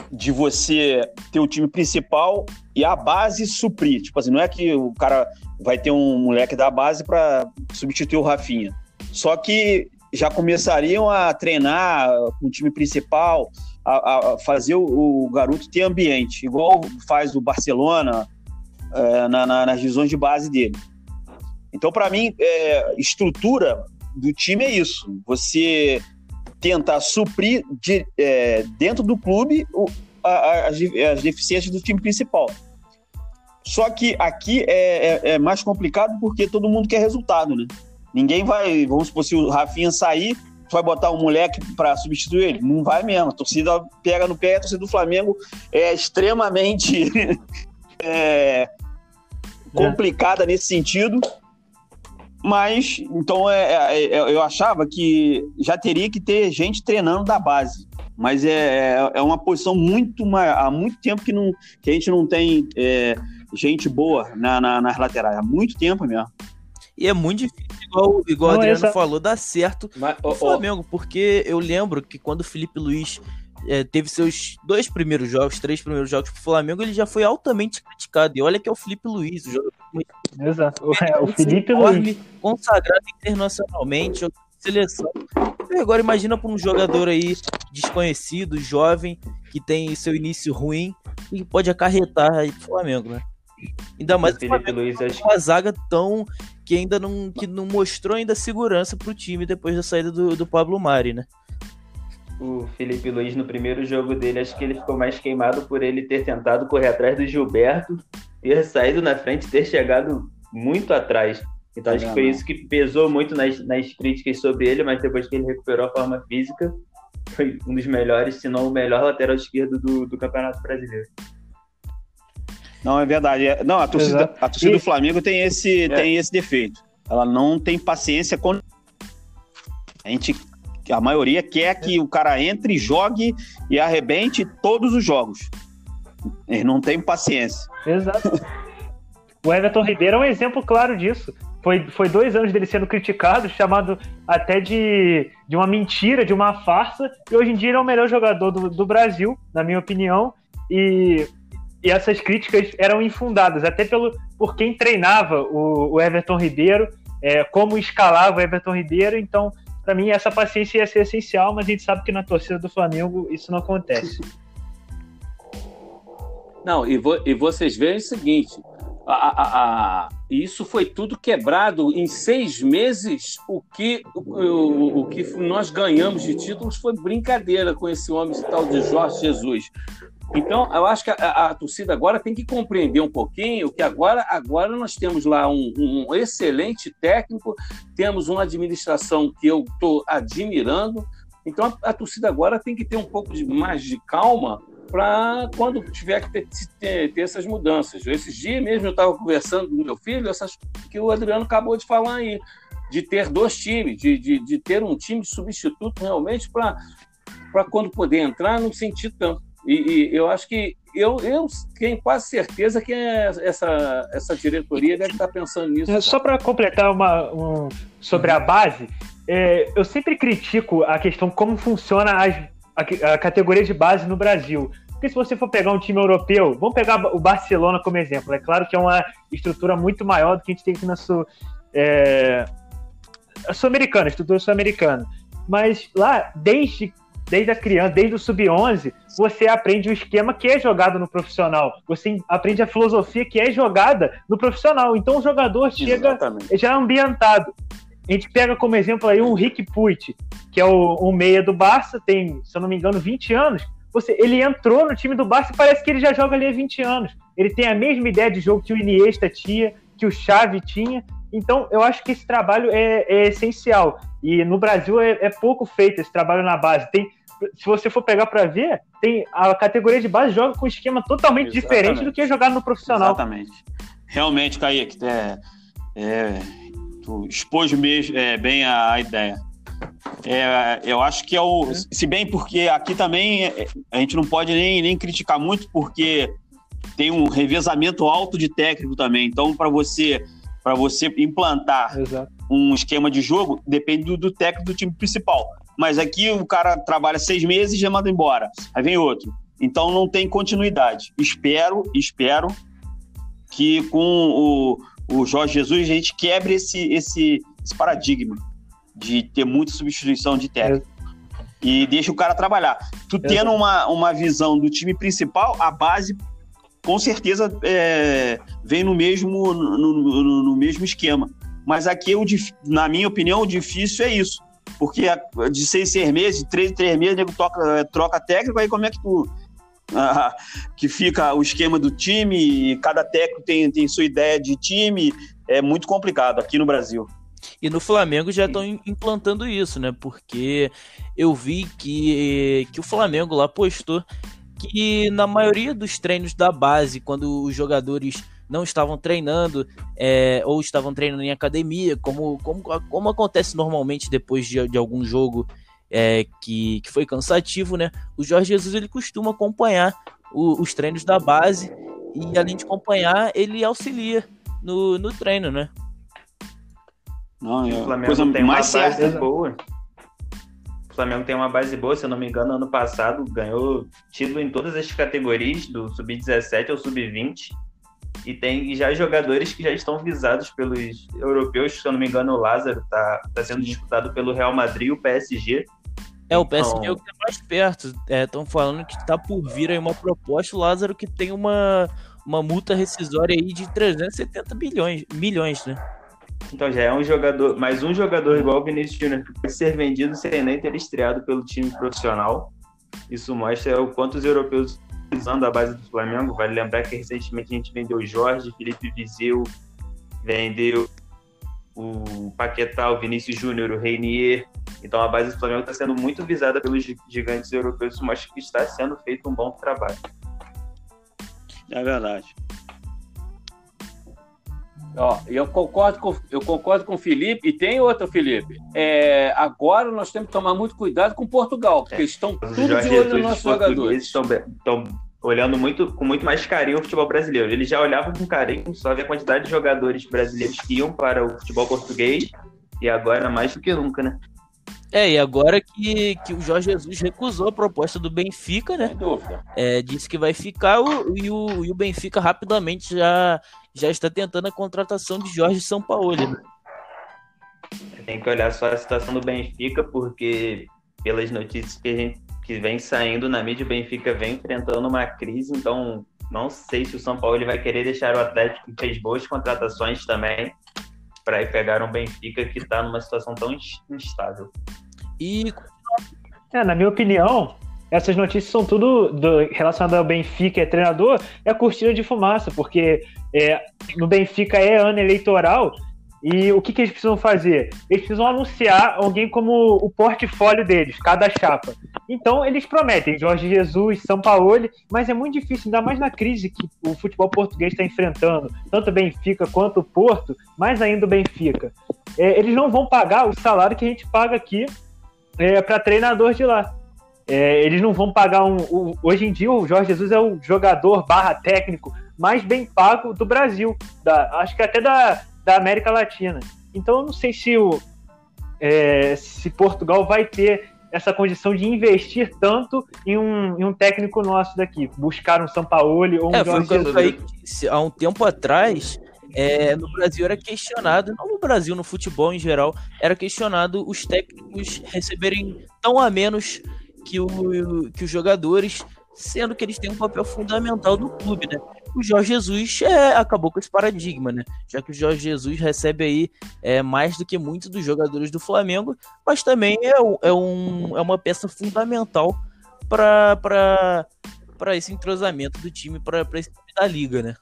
de você ter o time principal e a base suprir. Tipo assim, não é que o cara vai ter um moleque da base para substituir o Rafinha. Só que já começariam a treinar com o time principal, a, a fazer o, o, garoto ter ambiente, igual faz o Barcelona é, na, na, nas divisões de base dele. Então, para mim, é, estrutura do time é isso. Você tentar suprir de, é, dentro do clube o, a, as, as, deficiências do time principal. Só que aqui é, é, é mais complicado porque todo mundo quer resultado, né? Ninguém vai, vamos supor, se o Rafinha sair, vai botar um moleque para substituir ele? Não vai mesmo. A torcida pega no pé, a torcida do Flamengo é extremamente [LAUGHS] é, complicada nesse sentido. Mas, então, é, é, é, eu achava que já teria que ter gente treinando da base. Mas é, é, é uma posição muito. Há muito tempo que, não, que a gente não tem é, gente boa na, na, nas laterais. Há muito tempo mesmo.
E é muito difícil, igual, igual o Adriano essa... falou, dar certo Mas, no Flamengo, porque eu lembro que quando o Felipe Luiz é, teve seus dois primeiros jogos, três primeiros jogos pro Flamengo, ele já foi altamente criticado. E olha que é o Felipe Luiz, o jogador
Exato. [LAUGHS] É, o Felipe Luiz.
Consagrado internacionalmente, seleção. E agora imagina para um jogador aí desconhecido, jovem, que tem seu início ruim e pode acarretar aí pro Flamengo, né? Ainda mais o Felipe Luiz, acho... uma zaga tão que ainda não, que não mostrou ainda segurança pro time depois da saída do, do Pablo Mari, né?
O Felipe Luiz, no primeiro jogo dele, acho que ele ficou mais queimado por ele ter tentado correr atrás do Gilberto, ter saído na frente, ter chegado muito atrás. Então acho que foi isso que pesou muito nas, nas críticas sobre ele, mas depois que ele recuperou a forma física, foi um dos melhores, se não o melhor lateral esquerdo do, do Campeonato Brasileiro.
Não, é verdade. É, não, a torcida, a torcida do Flamengo tem esse, é. tem esse defeito. Ela não tem paciência com. A gente. A maioria quer que o cara entre, jogue e arrebente todos os jogos. Eles não tem paciência.
Exato. O Everton Ribeiro é um exemplo claro disso. Foi, foi dois anos dele sendo criticado, chamado até de, de uma mentira, de uma farsa, e hoje em dia ele é o melhor jogador do, do Brasil, na minha opinião. E e essas críticas eram infundadas, até pelo, por quem treinava o, o Everton Ribeiro, é, como escalava o Everton Ribeiro. Então, para mim, essa paciência ia ser essencial, mas a gente sabe que na torcida do Flamengo isso não acontece.
Não, e, vo, e vocês veem o seguinte: a, a, a, isso foi tudo quebrado em seis meses. O que, o, o, que nós ganhamos de títulos foi brincadeira com esse homem tal de Jorge Jesus Então, eu acho que a, a, torcida agora tem que compreender um pouquinho que agora, agora nós temos lá um, um excelente técnico, temos uma administração que eu estou admirando. Então, a, a, torcida agora tem que ter um pouco de, mais de calma para quando tiver que ter, ter, ter, essas mudanças. Esses dias mesmo eu estava conversando com meu filho, essas que o Adriano acabou de falar aí, de ter dois times, de, de, de ter um time substituto realmente para quando poder entrar, não sentir tanto. E, e, eu acho que eu, eu tenho quase certeza que essa, essa diretoria deve estar pensando nisso. É,
só para completar uma, um, sobre a base, é, eu sempre critico a questão como funciona as, a, a, categoria de base no Brasil. Porque se você for pegar um time europeu, vamos pegar o Barcelona como exemplo. É claro que é uma estrutura muito maior do que a gente tem aqui na Sul, é, sul-americana, estrutura sul-americana. Mas lá, desde desde a criança, desde o sub-11, você aprende o esquema que é jogado no profissional. Você aprende a filosofia que é jogada no profissional. Então o jogador chega Exatamente. já ambientado. A gente pega como exemplo aí um Rick Puig, que é o, um meia do Barça, tem, se eu não me engano, 20 anos. Você, ele entrou no time do Barça e parece que ele já joga ali há 20 anos. Ele tem a mesma ideia de jogo que o Iniesta tinha, que o Xavi tinha. Então, eu acho que esse trabalho é, é essencial. E no Brasil é, é, pouco feito esse trabalho na base. Tem se você for pegar para ver, tem a categoria de base joga com um esquema totalmente Exatamente. diferente do que é jogar no profissional.
Exatamente. Realmente, Kaique, é, é, tu expôs mesmo, é, bem a, a ideia. É, eu acho que é o. Se bem porque aqui também é, a gente não pode nem, nem criticar muito, porque tem um revezamento alto de técnico também. Então, para você para você implantar Exato. um esquema de jogo, depende do, do técnico do time principal. Mas aqui o cara trabalha seis meses e já manda embora. Aí vem outro. Então não tem continuidade. Espero, espero que com o, o Jorge Jesus a gente quebre esse, esse, esse paradigma de ter muita substituição de técnico. E deixa o cara trabalhar. Tu tendo uma, uma visão do time principal, a base com certeza é, vem no mesmo, no, no, no, mesmo esquema. Mas aqui, o, na minha opinião, o difícil é isso. Porque de seis, seis meses, de três, três meses, nego toca, troca técnico, aí como é que tu. [LAUGHS] Ah, que fica o esquema do time, cada técnico tem, tem sua ideia de time, é muito complicado aqui no Brasil.
E no Flamengo já estão implantando isso, né? Porque eu vi que, que o Flamengo lá postou que na maioria dos treinos da base, quando os jogadores não estavam treinando é, ou estavam treinando em academia, como, como, como acontece normalmente depois de, de algum jogo é, que, que foi cansativo, né? O Jorge Jesus ele costuma acompanhar o, os treinos da base e além de acompanhar, ele auxilia no, no treino, né?
Não, é o Flamengo coisa tem mais uma base certa. boa. O Flamengo tem uma base boa, se eu não me engano, ano passado ganhou título em todas as categorias, do sub-17 ao sub-20 e tem já jogadores que já estão visados pelos europeus, se eu não me engano, o Lázaro está tá sendo disputado pelo Real Madrid e o PSG.
É, o PSG então... é o que é mais perto. Estão é, falando que está por vir aí uma proposta, o Lázaro que tem uma, uma multa rescisória aí de 370 bilhões, milhões, né?
Então já é um jogador, mais um jogador igual o Vinícius Júnior, que pode ser vendido sem nem ter estreado pelo time profissional. Isso mostra o quanto os europeus usando a base do Flamengo. Vale lembrar que recentemente a gente vendeu o Jorge, Felipe Vizeu, vendeu o Paquetá, o Vinícius Júnior, o Reinier. Então a base do Flamengo está sendo muito visada pelos gigantes europeus, mostra que está sendo feito um bom trabalho.
É verdade.
Ó, eu concordo com eu concordo com o Felipe e tem outro Felipe. É, agora nós temos que tomar muito cuidado com Portugal, porque é. estão tudo de olho nos nossos jogadores.
Estão, estão olhando muito com muito mais carinho o futebol brasileiro. Eles já olhavam com carinho só ver a quantidade de jogadores brasileiros que iam para o futebol português e agora mais do que nunca, né?
É, e agora que, que o Jorge Jesus recusou a proposta do Benfica, né? Sem
dúvida.
É, disse que vai ficar o, e, o, e o Benfica rapidamente já, já está tentando a contratação de Jorge Sampaoli. Né?
Tem que olhar só a situação do Benfica, porque pelas notícias que, a gente, que vem saindo na mídia, o Benfica vem enfrentando uma crise, então não sei se o São Paulo vai querer deixar o Atlético, que fez boas contratações também, para ir pegar um Benfica que está numa situação tão instável.
E
é, na minha opinião, essas notícias são tudo do, relacionadas ao Benfica e treinador, é cortina de fumaça, porque é, no Benfica é ano eleitoral e o que, que eles precisam fazer? Eles precisam anunciar alguém como o portfólio deles, cada chapa. Então eles prometem Jorge Jesus, São Paulo, mas é muito difícil, ainda mais na crise que o futebol português está enfrentando, tanto o Benfica quanto o Porto, mais ainda o Benfica. É, eles não vão pagar o salário que a gente paga aqui é, para treinador de lá. É, eles não vão pagar um, um, Hoje em dia, o Jorge Jesus é o jogador barra técnico mais bem pago do Brasil. Da, acho que até da, da América Latina. Então eu não sei se, o, é, se Portugal vai ter essa condição de investir tanto em um, em um técnico nosso daqui, buscar um São Paulo ou um é, Jorge
foi Jesus. há um tempo atrás, é, no Brasil era questionado, não no Brasil, no futebol em geral, era questionado os técnicos receberem tão a menos que, o, que os jogadores, sendo que eles têm um papel fundamental no clube, né? O Jorge Jesus é, acabou com esse paradigma, né? Já que o Jorge Jesus recebe aí é, mais do que muitos dos jogadores do Flamengo, mas também é, é, um, é uma peça fundamental para esse entrosamento do time, para esse time da liga, né?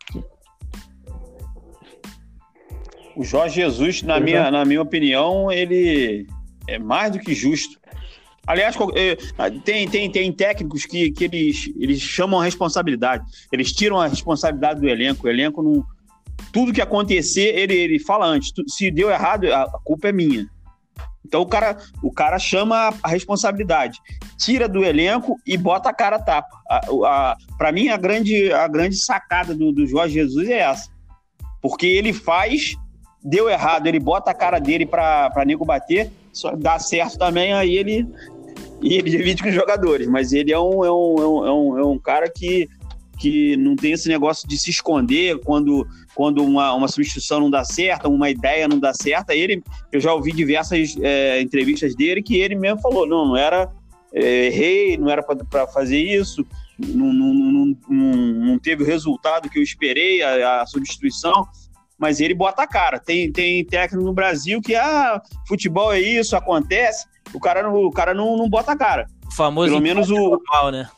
O Jorge Jesus, na minha, na minha opinião, ele é mais do que justo Aliás, é, tem, tem, tem técnicos que, que eles, eles chamam a responsabilidade. Eles tiram a responsabilidade do elenco. O elenco não. Tudo que acontecer, ele, ele fala antes. Se deu errado, a culpa é minha. Então o cara, o cara chama a responsabilidade, tira do elenco e bota a cara tapa. Para mim, a grande, a grande sacada do, do Jorge Jesus é essa. Porque ele faz, deu errado, ele bota a cara dele para nego bater, só dá certo também, aí ele e ele divide com os jogadores, mas ele é um, é um, é um, é um, é um cara que, que não tem esse negócio de se esconder quando, quando uma, uma substituição não dá certo, uma ideia não dá certo. Ele, eu já ouvi diversas é, entrevistas dele que ele mesmo falou: não, não era, é, não era para fazer isso, não, não, não, não, não teve o resultado que eu esperei, a, a substituição mas ele bota a cara. Tem, tem técnico no Brasil que, ah, futebol é isso, acontece o cara, não, o cara não, não bota a cara.
O famoso
Pelo menos o normal, né?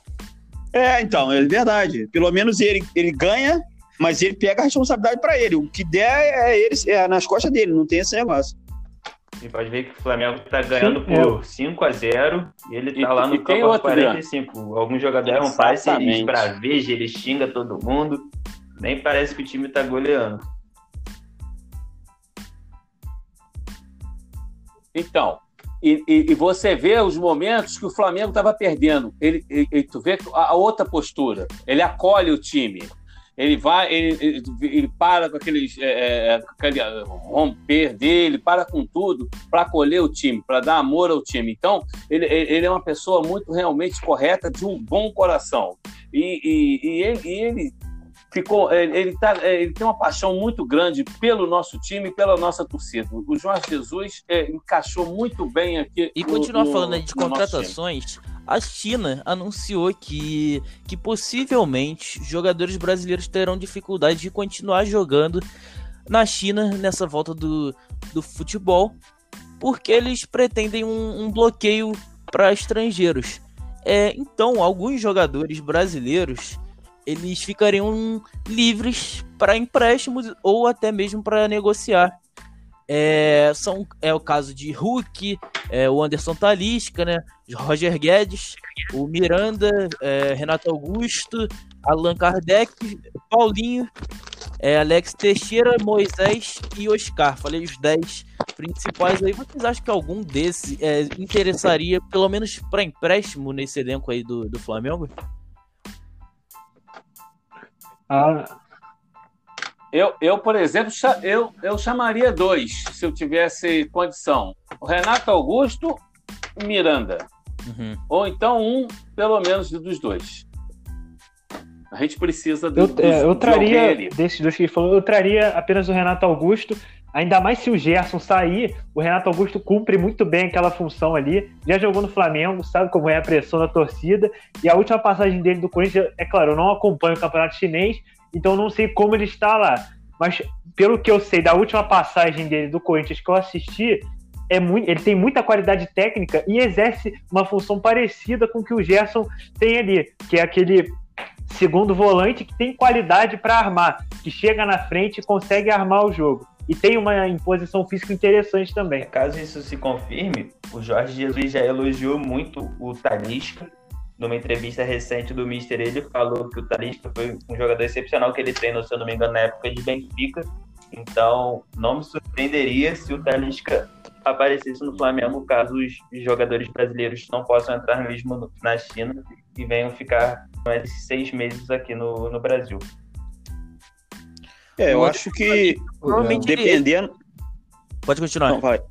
É, então, é verdade. Pelo menos ele, ele ganha, mas ele pega a responsabilidade para ele. O que der é, ele, é nas costas dele, não tem esse negócio.
E pode ver que o Flamengo tá ganhando Sim, por é. 5 a 0 e ele tá e, lá no e campo aos 45. Né? Alguns jogadores não passe, ele esbraveja, ele xinga todo mundo. Nem parece que o time tá goleando.
Então, e, e, e, você vê os momentos que o Flamengo estava perdendo. Ele, tu vê a, a, outra postura. Ele acolhe o time. Ele vai, ele, ele, para com aqueles, é, é aquele romper dele, para com tudo para acolher o time, para dar amor ao time. Então, ele, ele é uma pessoa muito realmente correta, de um bom coração. E, e, e ele, ele ficou, é, ele, tá, é, ele tem uma paixão muito grande pelo nosso time e pela nossa torcida. O Jorge Jesus é, encaixou muito bem aqui.
E continuar falando de contratações, a China anunciou que, que possivelmente jogadores brasileiros terão dificuldade de continuar jogando na China nessa volta do, do futebol, porque eles pretendem um, um bloqueio para estrangeiros. É, então, alguns jogadores brasileiros eles ficariam livres para empréstimos ou até mesmo para negociar. É, são, é o caso de Hulk, é, o Anderson Talisca, né? Roger Guedes, o Miranda, é, Renato Augusto, Allan Kardec, Paulinho, é, Alex Teixeira, Moisés e Oscar. Falei os 10 principais aí. Vocês acham que algum desses é, interessaria, pelo menos para empréstimo nesse elenco aí do, do Flamengo?
Ah. Eu, eu, por exemplo, eu, eu chamaria dois, se eu tivesse condição. O Renato Augusto e Miranda. Uhum. Ou então um, pelo menos, dos dois. A gente precisa do,
eu, é, eu traria, desses dois que ele falou, eu traria apenas o Renato Augusto. Ainda mais se o Gerson sair, o Renato Augusto cumpre muito bem aquela função ali. Já jogou no Flamengo, sabe como é a pressão da torcida. E a última passagem dele do Corinthians, é claro, eu não acompanho o campeonato chinês, então não sei como ele está lá. Mas pelo que eu sei da última passagem dele do Corinthians que eu assisti, é muito, ele tem muita qualidade técnica e exerce uma função parecida com o que o Gerson tem ali, que é aquele segundo volante que tem qualidade para armar, que chega na frente e consegue armar o jogo. E tem uma imposição física interessante também.
Caso isso se confirme, o Jorge Jesus já elogiou muito o Talisca. Numa entrevista recente do Mister, ele falou que o Talisca foi um jogador excepcional que ele treinou, se eu não me engano, na época de Benfica. Então, não me surpreenderia se o Talisca aparecesse no Flamengo caso os jogadores brasileiros não possam entrar mesmo na China e venham ficar esses seis meses aqui no, no Brasil.
É, eu acho que dependendo.
Pode continuar. Não, vai.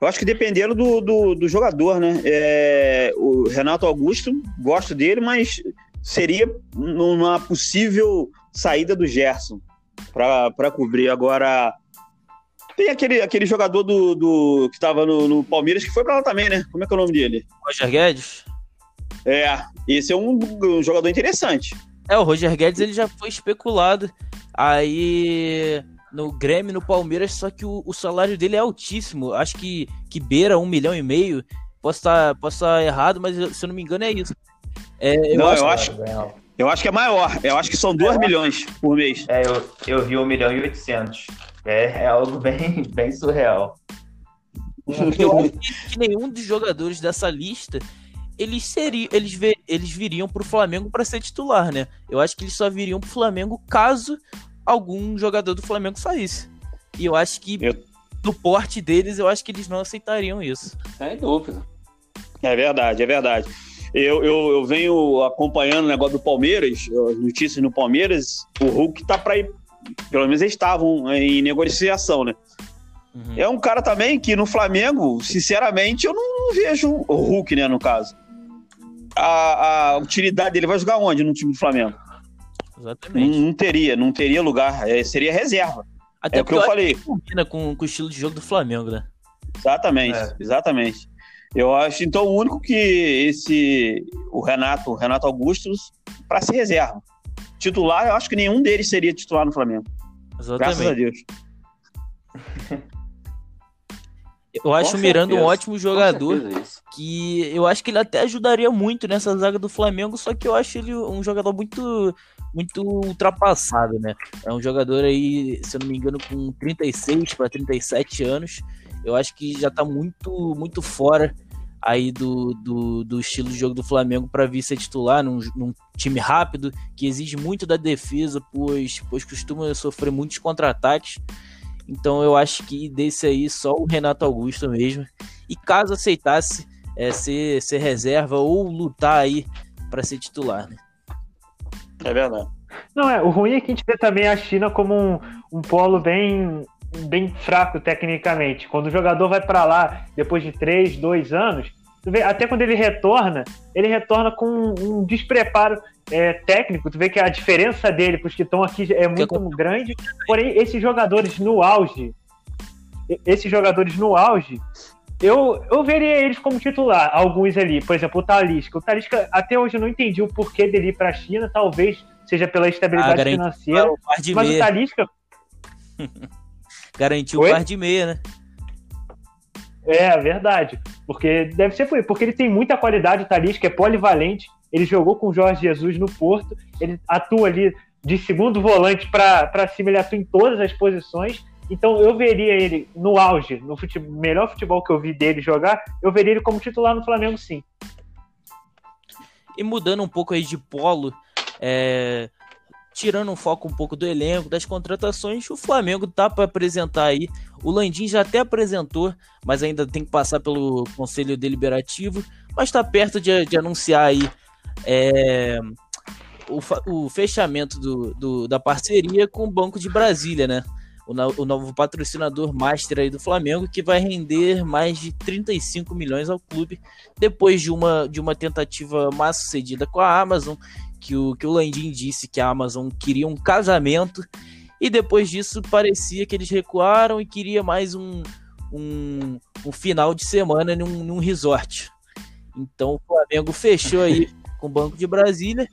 Eu acho que dependendo do, do, do jogador, né? É, o Renato Augusto, gosto dele, mas seria numa possível saída do Gerson para cobrir. Agora, tem aquele, aquele jogador do, do que estava no, no, Palmeiras que foi para lá também, né? Como é que é o nome dele?
Roger Guedes?
É, esse é um, um, jogador interessante.
É, o Roger Guedes ele já foi especulado aí no Grêmio, no Palmeiras, só que o, o salário dele é altíssimo. Acho que, que beira um milhão e meio. Posso estar tá, posso tá errado, mas se eu não me engano é isso.
É, eu não, acho, eu acho, eu acho que é maior. Eu acho que são 2 milhões por mês.
É, eu, eu vi 1 milhão e 800. É, é algo [LAUGHS] bem, bem surreal.
Eu acho que nenhum dos jogadores dessa lista eles seriam, eles, ver, eles viriam pro Flamengo para ser titular, né? Eu acho que eles só viriam pro Flamengo caso algum jogador do Flamengo saísse. E eu acho que eu... do porte deles, eu acho que eles não aceitariam isso.
Sem dúvida.
É verdade, é verdade. Eu, eu, eu venho acompanhando o negócio do Palmeiras, as notícias no Palmeiras, o Hulk tá para ir pelo menos eles estavam em negociação, né? Uhum. É um cara também que no Flamengo, sinceramente, eu não vejo o Hulk, né, no caso. A, a utilidade dele vai jogar onde no time do Flamengo?
Exatamente.
Não, não teria, não teria lugar. É, seria reserva. Até é o que eu, falei.
Combina com, com o estilo de jogo do Flamengo, né?
Exatamente, é. exatamente. Eu acho, então, o único que esse, o Renato, o Renato Augusto, para ser reserva titular, eu acho que nenhum deles seria titular no Flamengo. Exatamente. Graças a Deus.
Eu acho o Miranda um ótimo jogador. Que eu acho que ele até ajudaria muito nessa zaga do Flamengo, só que eu acho ele um jogador muito muito ultrapassado, né? É um jogador aí, se eu não me engano, com 36 para 37 anos. Eu acho que já tá muito muito fora aí do, do, do, estilo de jogo do Flamengo para vir ser titular num, num, time rápido que exige muito da defesa, pois, pois costuma sofrer muitos contra-ataques. Então eu acho que desse aí só o Renato Augusto mesmo. E caso aceitasse é, ser, ser reserva ou lutar aí para ser titular, né?
É verdade.
Não, é, o ruim é que a gente vê também a China como um, um polo bem bem fraco tecnicamente. Quando o jogador vai para lá depois de três, dois anos, tu vê, até quando ele retorna, ele retorna com um, despreparo é, técnico. Tu vê que a diferença dele para os que estão aqui é muito grande. Porém, esses jogadores no auge, esses jogadores no auge, eu, eu veria eles como titular, alguns ali. Por exemplo, o Talisca. O Talisca, até hoje, eu não entendi o porquê dele ir para a China. Talvez seja pela estabilidade ah, financeira. Mas o Talisca. [LAUGHS]
Garantiu Oi? o par de meia, né?
É, verdade. Porque deve ser porque ele tem muita qualidade, o Talisca é polivalente. Ele jogou com o Jorge Jesus no Porto, ele atua ali de segundo volante para cima, ele atua em todas as posições. Então eu veria ele no auge, no futebol, melhor futebol que eu vi dele jogar, eu veria ele como titular no Flamengo, sim.
E mudando um pouco aí de polo, é, tirando um foco um pouco do elenco, das contratações, o Flamengo tá para apresentar aí. O Landim já até apresentou, mas ainda tem que passar pelo Conselho Deliberativo, mas está perto de, de, anunciar aí é, o, o, fechamento do, do, da parceria com o Banco de Brasília, né? O, o novo patrocinador master aí do Flamengo, que vai render mais de 35 milhões ao clube, depois de uma, de uma tentativa mal sucedida com a Amazon que o, que o Landim disse que a Amazon queria um casamento e depois disso parecia que eles recuaram e queria mais um, um, um final de semana num, num resort. Então o Flamengo fechou aí [LAUGHS] com o Banco de Brasília.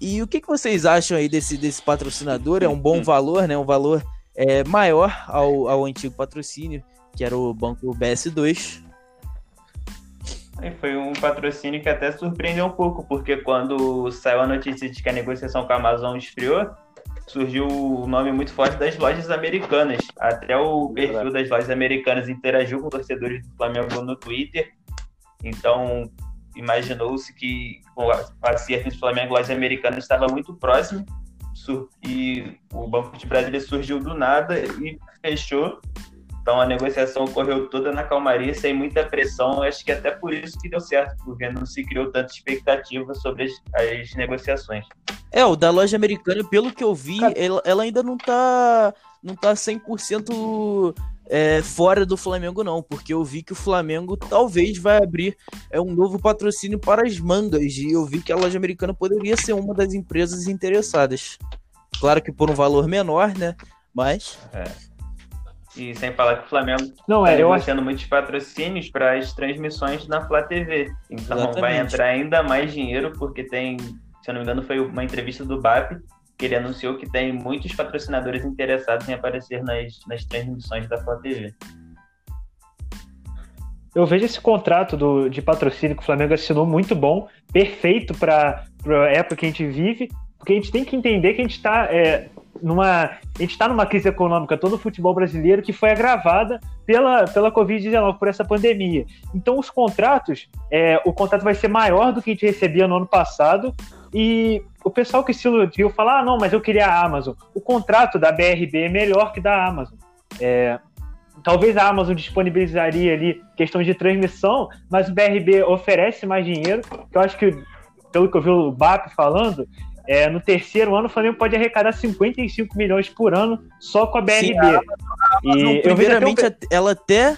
E o que, que vocês acham aí desse, desse patrocinador? É um bom valor, né? Um valor é, maior ao, ao antigo patrocínio, que era o banco BS2.
E foi um patrocínio que até surpreendeu um pouco, porque quando saiu a notícia de que a negociação com a Amazon esfriou, surgiu o nome muito forte das lojas americanas. Até o perfil das lojas americanas interagiu com torcedores do Flamengo no Twitter. Então, imaginou-se que o acerto do Flamengo lojas americanas estava muito próximo e o Banco de Brasília surgiu do nada e fechou. Então a negociação ocorreu toda na calmaria, sem muita pressão. Acho que até por isso que deu certo, porque não se criou tanta expectativa sobre as, as negociações.
É, o da loja americana, pelo que eu vi, ela, ela ainda não tá, não tá 100% é, fora do Flamengo, não, porque eu vi que o Flamengo talvez vai abrir é, um novo patrocínio para as mangas, e eu vi que a loja americana poderia ser uma das empresas interessadas. Claro que por um valor menor, né? Mas.
É. E sem falar que o Flamengo
não, é, tá negociando
acho... muitos patrocínios para as transmissões na Flá TV. Então Exatamente. vai entrar ainda mais dinheiro, porque tem, se eu não me engano, foi uma entrevista do BAP que ele anunciou que tem muitos patrocinadores interessados em aparecer nas, nas transmissões da Flá TV.
Eu vejo esse contrato do, de patrocínio que o Flamengo assinou muito bom, perfeito para a época que a gente vive, porque a gente tem que entender que a gente está é, numa a gente está numa crise econômica todo o futebol brasileiro que foi agravada pela, pela Covid-19, por essa pandemia. Então os contratos, é, o contrato vai ser maior do que a gente recebia no ano passado e o pessoal que se iludiu falar, ah, não, mas eu queria a Amazon. O contrato da BRB é melhor que da Amazon. É, talvez a Amazon disponibilizaria ali questão de transmissão, mas o BRB oferece mais dinheiro, que eu acho que, pelo que eu vi o BAP falando, é, no terceiro ano o Flamengo pode arrecadar 55 milhões por ano só com a BRB. Sim, a Amazon,
e primeiramente, até ela até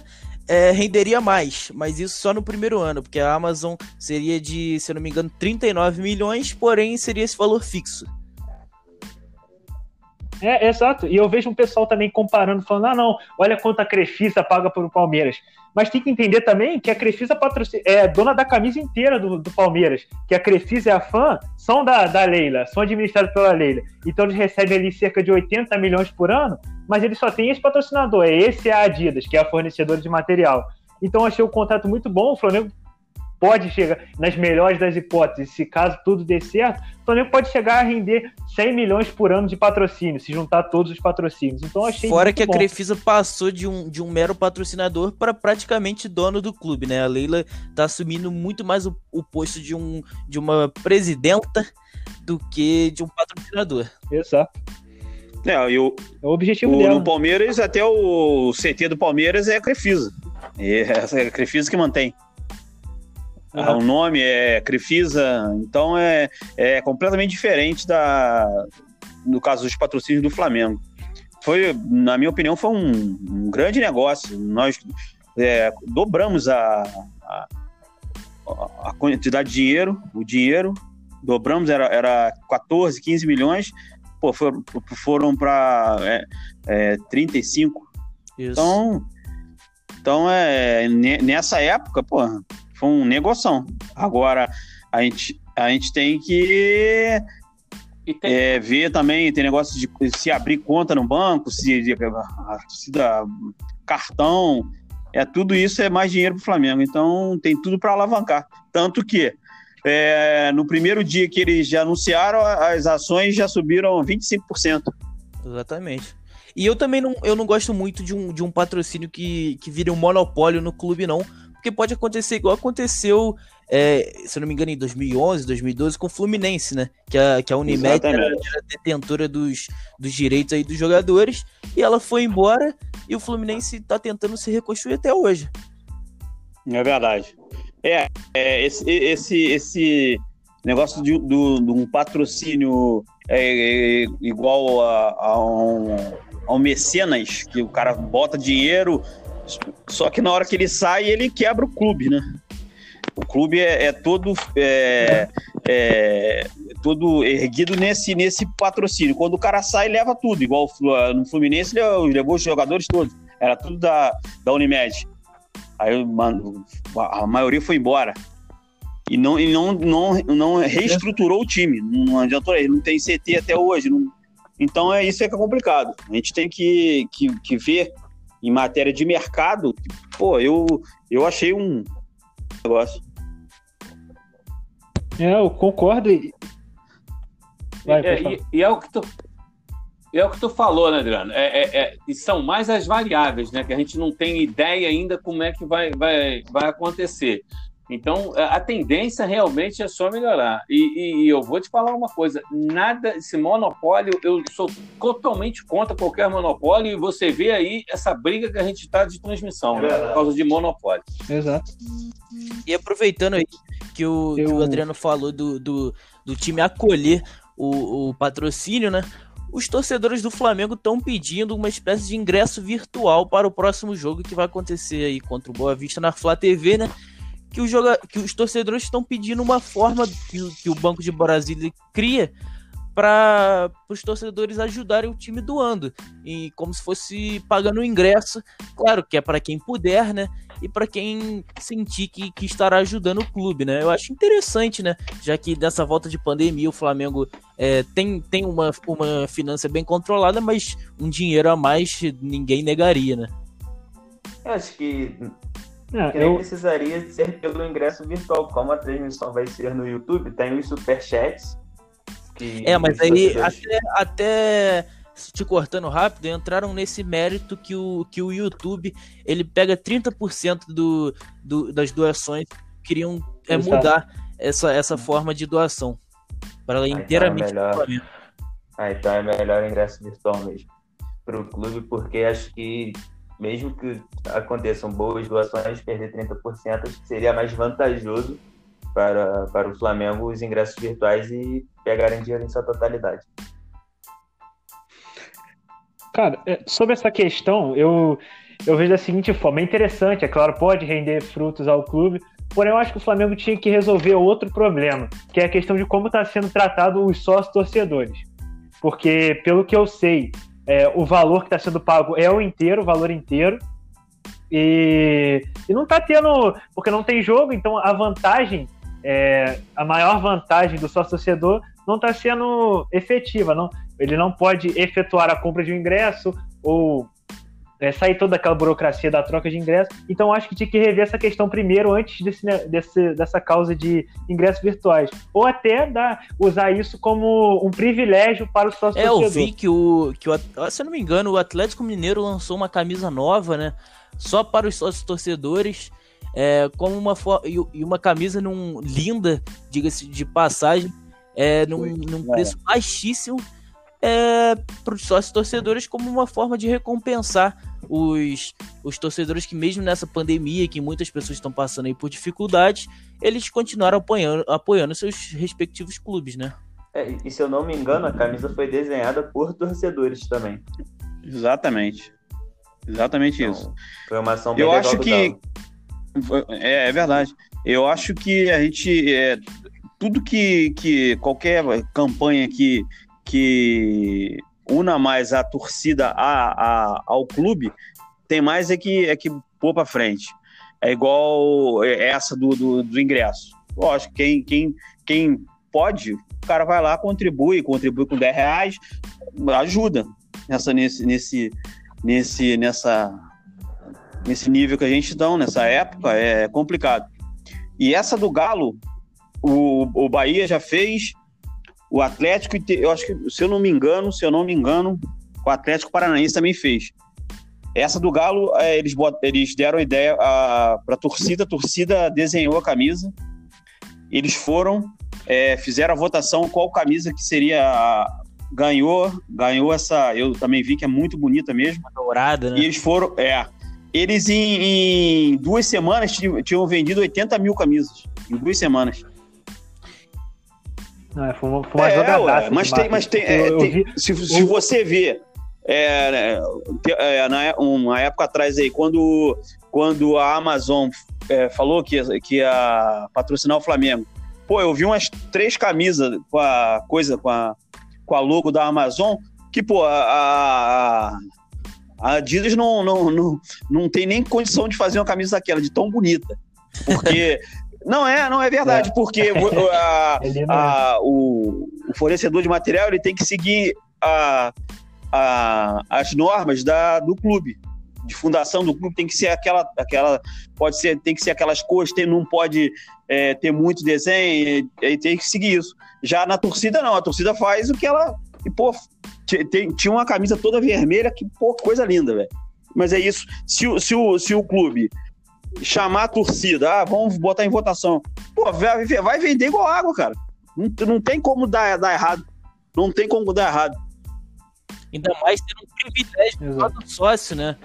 é, renderia mais, mas isso só no primeiro ano, porque a Amazon seria de, se eu não me engano, 39 milhões, porém seria esse valor fixo.
É, exato. E eu vejo um pessoal também comparando, falando: ah, não, olha quanto a Crefisa paga para o Palmeiras. Mas tem que entender também que a Crefisa é dona da camisa inteira do, do Palmeiras, que a Crefisa e a fã são da, da Leila, são administrados pela Leila. Então eles recebem ali cerca de 80 milhões por ano, mas eles só têm esse patrocinador, é esse a Adidas, que é a fornecedora de material. Então achei o contrato muito bom, o Flamengo pode chegar, nas melhores das hipóteses, se caso tudo dê certo, o Flamengo pode chegar a render 100 milhões por ano de patrocínio, se juntar todos os patrocínios. Então achei
Fora que a Crefisa passou de um, de um mero patrocinador para praticamente dono do clube, né? A Leila tá assumindo muito mais o, o posto de, um, de uma presidenta do que de um patrocinador.
Exato.
É, e o,
é o objetivo o, dela.
No Palmeiras, até o CT do Palmeiras é a Crefisa. E é a Crefisa que mantém. Uhum. O nome é Crefisa, então é, é completamente diferente da no caso dos patrocínios do Flamengo. Foi, na minha opinião, foi um, um grande negócio. Nós é, dobramos a, a, a, quantidade de dinheiro, o dinheiro, dobramos, era, era 14, 15 milhões, pô, foram, foram para é, é, 35. Isso. Então, então é, nessa época, pô, foi um negoção. Agora, a gente, a gente tem que tem... É, ver também, tem negócio de se abrir conta no banco, se, se dá cartão, é tudo isso é mais dinheiro para o Flamengo. Então tem tudo para alavancar. Tanto que é, no primeiro dia que eles já anunciaram, as ações já subiram 25%.
Exatamente. E eu também não, eu não gosto muito de um, de um patrocínio que, que vire um monopólio no clube, não porque pode acontecer igual aconteceu, é, se não me engano, em 2011, 2012, com o Fluminense, né? Que a, que a Unimed era, era, detentora dos, dos direitos aí dos jogadores, e ela foi embora, e o Fluminense tá tentando se reconstruir até hoje.
É verdade. É, é esse, esse, esse negócio de, do, de um patrocínio é, é igual a, a, um, a um mecenas, que o cara bota dinheiro só que na hora que ele sai, ele quebra o clube, né? O clube é, é todo é, é, todo erguido nesse, nesse patrocínio. Quando o cara sai, leva tudo. Igual no Fluminense, ele levou os jogadores todos. Era tudo da, da Unimed. Aí mano, a maioria foi embora. E não, e não, não, não reestruturou o time. Não adiantou, ele não tem CT até hoje. Não, Então é isso é que é complicado. A gente tem que, que, que ver em matéria de mercado. Pô, eu, eu achei um negócio.
É, eu concordo. E,
Vai, é, e, e, é o que tu, é o que tu falou, né, Adriano? É, é, é, e são mais as variáveis, né? Que a gente não tem ideia ainda como é que vai, vai, vai acontecer. Então, a tendência realmente é só melhorar. E, e, e, eu vou te falar uma coisa: nada, esse monopólio, eu sou totalmente contra qualquer monopólio, e você vê aí essa briga que a gente está de transmissão, né, por causa de monopólio.
Exato.
E aproveitando aí que o, eu... que o Adriano falou do, do, do time acolher o, o patrocínio, né? Os torcedores do Flamengo estão pedindo uma espécie de ingresso virtual para o próximo jogo que vai acontecer aí contra o Boa Vista na Flá TV, né? Que, o joga... que os torcedores estão pedindo uma forma que, que o Banco de Brasília cria para os torcedores ajudarem o time doando, e como se fosse pagando o ingresso, claro que é para quem puder, né? E para quem sentir que, que estará ajudando o clube, né? Eu acho interessante, né? Já que nessa volta de pandemia o Flamengo é, tem, tem uma, uma finança bem controlada, mas um dinheiro a mais ninguém negaria, né?
Eu acho que é, que eu... precisaria ser pelo ingresso virtual. Como a transmissão vai ser no YouTube, tem os superchats
é, mas aí até, até te cortando rápido, entraram nesse mérito que o, que o YouTube ele pega 30% do, do, das doações, queriam é, mudar essa, essa forma de doação para ela ah, inteiramente
então é melhor, ah, então é melhor ingresso virtual mesmo para o clube, porque acho que mesmo que aconteçam boas doações, perder 30% acho que seria mais vantajoso para, para o Flamengo os ingressos virtuais e pegarem dinheiro em sua totalidade.
Cara, é, sobre essa questão, eu, eu vejo da seguinte forma: é interessante, é claro, pode render frutos ao clube, porém eu acho que o Flamengo tinha que resolver outro problema, que é a questão de como está sendo tratado os sócios torcedores. Porque, pelo que eu sei, é, o valor que está sendo pago é o inteiro, o valor inteiro. E, e não está tendo, porque não tem jogo, então a vantagem é, a maior vantagem do sócio torcedor não está sendo efetiva. Não, ele não pode efetuar a compra de um ingresso ou é, sair toda aquela burocracia da troca de ingresso. Então, acho que tinha que rever essa questão primeiro, antes desse, desse, dessa causa de ingressos virtuais. Ou até dar, usar isso como um privilégio para o sócio
é. É, eu vi que o, que o. Se eu não me engano, o Atlético Mineiro lançou uma camisa nova, né? Só para os sócios torcedores é, como uma e uma camisa num, linda, diga-se de passagem, é, num, num preço baixíssimo é, para os sócios torcedores, como uma forma de recompensar os, os torcedores que, mesmo nessa pandemia, que muitas pessoas estão passando aí por dificuldades, eles continuaram apoiando, apoiando seus respectivos clubes, né?
É, e se eu não me engano, a camisa foi desenhada por torcedores também.
Exatamente. Exatamente então, isso.
Foi uma ação bem
Eu acho que. É, é verdade. Eu acho que a gente. É, tudo que, que. Qualquer campanha que, que una mais a torcida a, a, ao clube, tem mais é que, é que pôr para frente. É igual essa do, do, do ingresso. Lógico, quem, quem, quem pode, o cara vai lá, contribui, contribui com 10 reais, ajuda nessa, nesse, nesse, nesse, nessa, nesse nível que a gente está, nessa época, é complicado. E essa do Galo, o, o Bahia já fez, o Atlético, eu acho que, se eu não me engano, se eu não me engano, o Atlético Paranaense também fez. Essa do Galo, é, eles, bot, eles deram a ideia para a torcida, a torcida desenhou a camisa, eles foram, é, fizeram a votação qual camisa que seria ganhou, ganhou essa, eu também vi que é muito bonita mesmo.
Dourada, né?
E eles foram, é, eles em, em duas semanas tinham, tinham, vendido 80 mil camisas. Em duas semanas.
Não, é, foi uma, foi uma é, ué,
mas tem, mas tem, é, tem se, se você vê é, né, é, na, uma época atrás aí, quando, quando a Amazon é, falou que, que ia patrocinar o Flamengo, pô, eu vi umas três camisas com a coisa, com a, com a logo da Amazon, que, pô, a, a, a Adidas não, não, não, não tem nem condição de fazer uma camisa daquela, de tão bonita. Porque. [LAUGHS] não é, não é verdade, é. porque [LAUGHS] a, a, o, o, fornecedor de material ele tem que seguir a, as normas da, do clube de fundação do clube tem que ser aquela, aquela pode ser, tem que ser aquelas cores, tem, não pode é, ter muito desenho, e, tem que seguir isso. Já na torcida não, a torcida faz o que ela, e pô, tinha uma camisa toda vermelha, que pô, coisa linda, velho. Mas é isso. Se, o, se, o, se o clube chamar a torcida, ah, vamos botar em votação, pô, vai, vai vender igual água, cara. Não, não tem como dar, dar errado. Não tem como dar errado.
Ainda mais tendo um privilégio do sócio, né?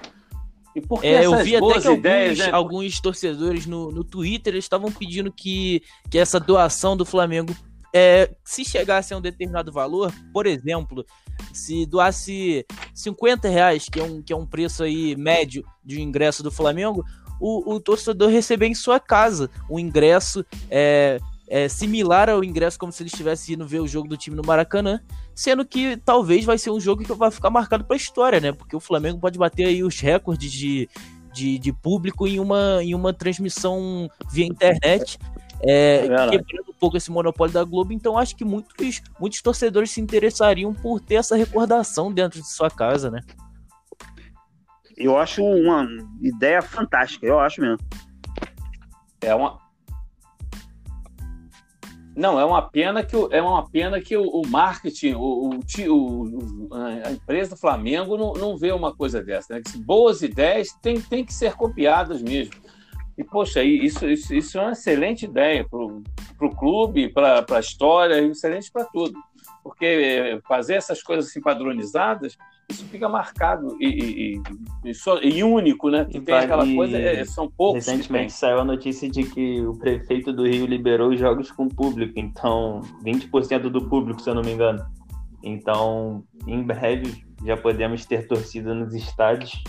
É, eu vi até que ideias, alguns, né? alguns torcedores no, no Twitter estavam pedindo que, que essa doação do Flamengo, é, se chegasse a um determinado valor, por exemplo, se doasse 50 reais, que é um, que é um preço aí médio de ingresso do Flamengo, o, o torcedor receber em sua casa o ingresso é, é, similar ao ingresso como se ele estivesse indo ver o jogo do time no Maracanã, sendo que talvez vai ser um jogo que vai ficar marcado para a história, né? Porque o Flamengo pode bater aí os recordes de, de, de público em uma, em uma transmissão via internet. É, é quebrando um pouco esse monopólio da Globo, então acho que muitos, muitos torcedores se interessariam por ter essa recordação dentro de sua casa, né?
Eu acho uma ideia fantástica, eu acho mesmo.
É uma, não, é uma pena que, o, é uma pena que o, o marketing, o, o, a empresa do Flamengo não, não vê uma coisa dessa. Né? Boas ideias têm, têm que ser copiadas mesmo. E, poxa, isso, isso, isso é uma excelente ideia para o clube, para a história, excelente para tudo. Porque é, fazer essas coisas assim padronizadas isso fica marcado e, e, e, e único, né? Que tem aquela coisa, é, são poucos.
Recentemente saiu a notícia de que o prefeito do Rio liberou os jogos com público, então 20% do público, se eu não me engano. Então, em breve já podemos ter torcida nos estádios.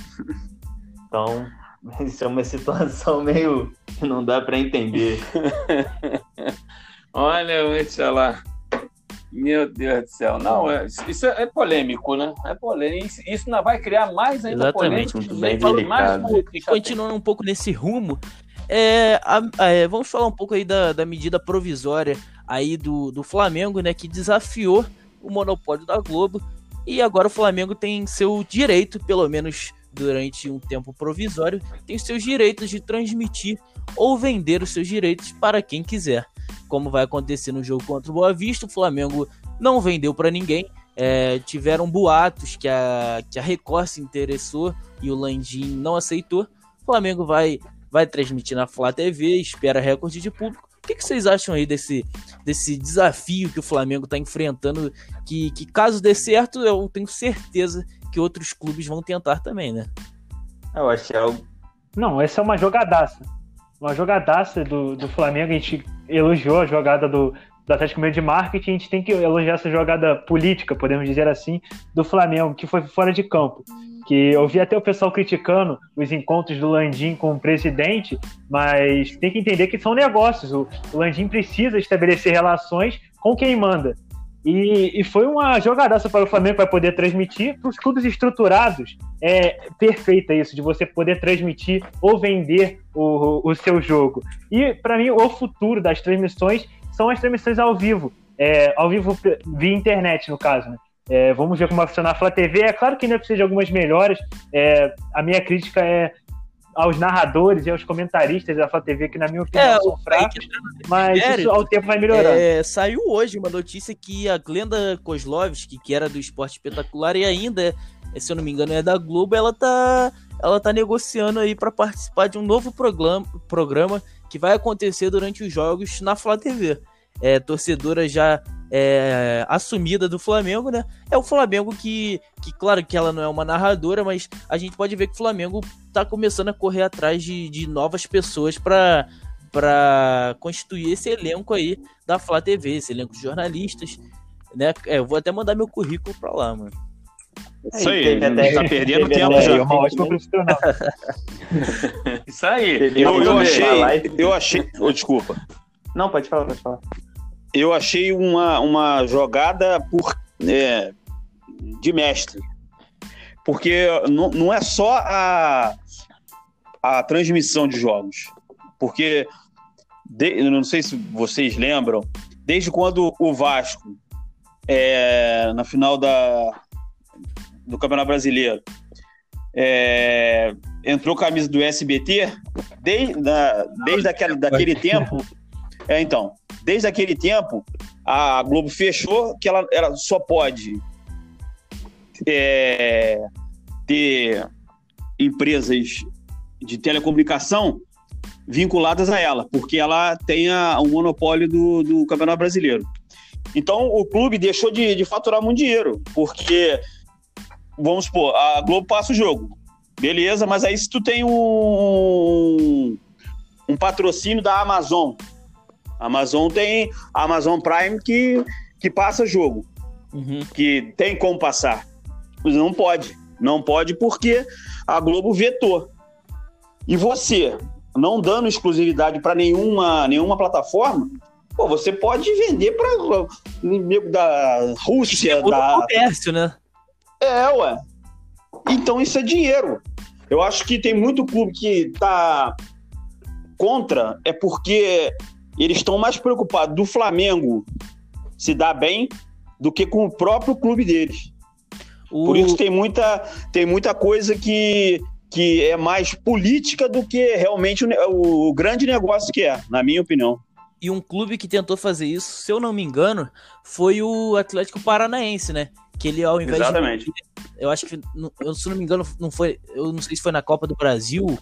Então, [LAUGHS] isso é uma situação meio que não dá para entender. [LAUGHS]
Olha, deixa lá. Meu Deus do céu. Não, é, isso é, polêmico, né? É polêmico. Isso, isso não vai criar mais ainda
Exatamente. polêmica. Bem delicado. Mais e continuando um pouco nesse rumo, é, a, é, vamos falar um pouco aí da, da medida provisória aí do, do Flamengo, né? Que desafiou o monopólio da Globo. E agora o Flamengo tem seu direito, pelo menos durante um tempo provisório, tem seus direitos de transmitir ou vender os seus direitos para quem quiser como vai acontecer no jogo contra o Boa Vista. O Flamengo não vendeu para ninguém. É, tiveram boatos que a, que a Record se interessou e o Landim não aceitou. O Flamengo vai, vai transmitir na Flá TV, espera recorde de público. O que, que, vocês acham aí desse, desse desafio que o Flamengo está enfrentando? Que, que caso dê certo, eu tenho certeza que outros clubes vão tentar também, né?
Eu acho que é algo.
Não, essa é uma jogadaça uma jogadaça do, do Flamengo. A gente elogiou a jogada do, do Atlético Mineiro de marketing, a gente tem que elogiar essa jogada política, podemos dizer assim, do Flamengo, que foi fora de campo. Que eu vi até o pessoal criticando os encontros do Landim com o presidente, mas tem que entender que são negócios. O, o Landim precisa estabelecer relações com quem manda. E, e, foi uma jogadaça para o Flamengo para poder transmitir. Para os clubes estruturados, é perfeita isso, de você poder transmitir ou vender o, o seu jogo. E para mim, o futuro das transmissões são as transmissões ao vivo. É, ao vivo via internet, no caso. Né? É, vamos ver como vai funcionar a Flá TV. É claro que ainda precisa de algumas melhores. É, a minha crítica é aos narradores e aos comentaristas da Flá TV, que na minha opinião é, são fracos, mas isso ao tempo vai melhorando.
É, saiu hoje uma notícia que a Glenda Kozlovski, que era do Esporte Espetacular e ainda, se eu não me engano, é da Globo, ela tá, ela tá negociando aí para participar de um novo programa, programa que vai acontecer durante os jogos na Flá TV. É, torcedora já é, assumida do Flamengo, né? É o Flamengo que, que, claro que ela não é uma narradora, mas a gente pode ver que o Flamengo tá começando a correr atrás de, de novas pessoas para para constituir esse elenco aí da Flá TV, esse elenco de jornalistas, né? É, eu vou até mandar meu currículo para lá, mano.
Isso aí, tá perdendo tempo já. Uma ótima profissional. Isso aí. Eu, eu achei, eu achei, oh, desculpa.
Não, pode falar, pode falar
eu achei uma, uma jogada por, é, de mestre. Porque não, não é só a, a transmissão de jogos. Porque, de, não sei se vocês lembram, desde quando o Vasco é, na final da, do Campeonato Brasileiro, é, entrou camisa do SBT, desde, da, desde aquele, daquele tempo. É, então, desde aquele tempo, a Globo fechou que ela, ela só pode é, ter empresas de telecomunicação vinculadas a ela, porque ela tem o monopólio do, do Campeonato Brasileiro. Então, o clube deixou de, de faturar muito dinheiro, porque, vamos supor, a Globo passa o jogo, beleza, mas aí se tu tem um, um patrocínio da Amazon, Amazon tem a Amazon Prime que, que passa jogo, uhum. que tem como passar. Não pode. Não pode porque a Globo vetou. E você, não dando exclusividade para nenhuma, nenhuma plataforma, pô, você pode vender para inimigo da Rússia,
é
da
comércio, né?
É, ué. Então isso é dinheiro. Eu acho que tem muito clube que tá contra, é porque eles estão mais preocupados do Flamengo se dar bem do que com o próprio clube deles. O... Por isso tem muita, tem muita coisa que, que é mais política do que realmente o, o grande negócio que é, na minha opinião.
E um clube que tentou fazer isso, se eu não me engano, foi o Atlético Paranaense, né? Que ele, ao invés
Exatamente.
de. Eu acho que, eu, se não me engano, não foi. Eu não sei se foi na Copa do Brasil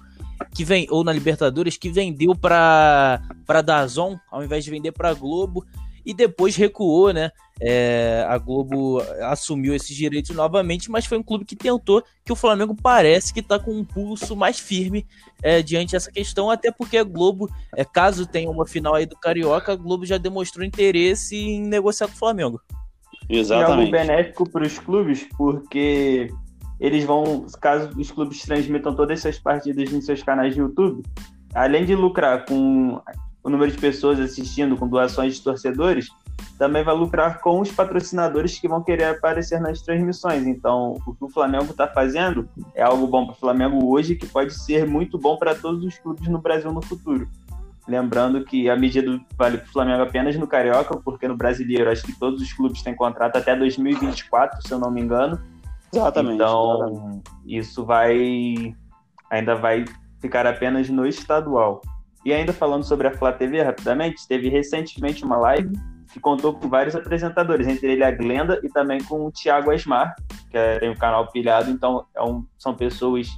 que vem ou na Libertadores que vendeu para para Dazon ao invés de vender para Globo e depois recuou, né? É, a Globo assumiu esses direitos novamente, mas foi um clube que tentou que o Flamengo parece que está com um pulso mais firme é, diante dessa questão, até porque a Globo, é, caso tenha uma final aí do Carioca, a Globo já demonstrou interesse em negociar com o Flamengo.
Exatamente. É algo benéfico para os clubes, porque eles vão, caso os clubes transmitam todas essas partidas em seus canais de YouTube, além de lucrar com o número de pessoas assistindo, com doações de torcedores, também vai lucrar com os patrocinadores que vão querer aparecer nas transmissões. Então, o que o Flamengo está fazendo é algo bom para o Flamengo hoje, que pode ser muito bom para todos os clubes no Brasil no futuro. Lembrando que a medida vale para o Flamengo apenas no Carioca, porque no Brasileiro acho que todos os clubes têm contrato até 2024, se eu não me engano.
Exatamente.
Então,
exatamente.
isso vai ainda vai ficar apenas no estadual. E ainda falando sobre a Flá TV rapidamente, teve recentemente uma live que contou com vários apresentadores, entre ele a Glenda e também com o Thiago Asmar, que é, tem o um canal Pilhado, então é um, são pessoas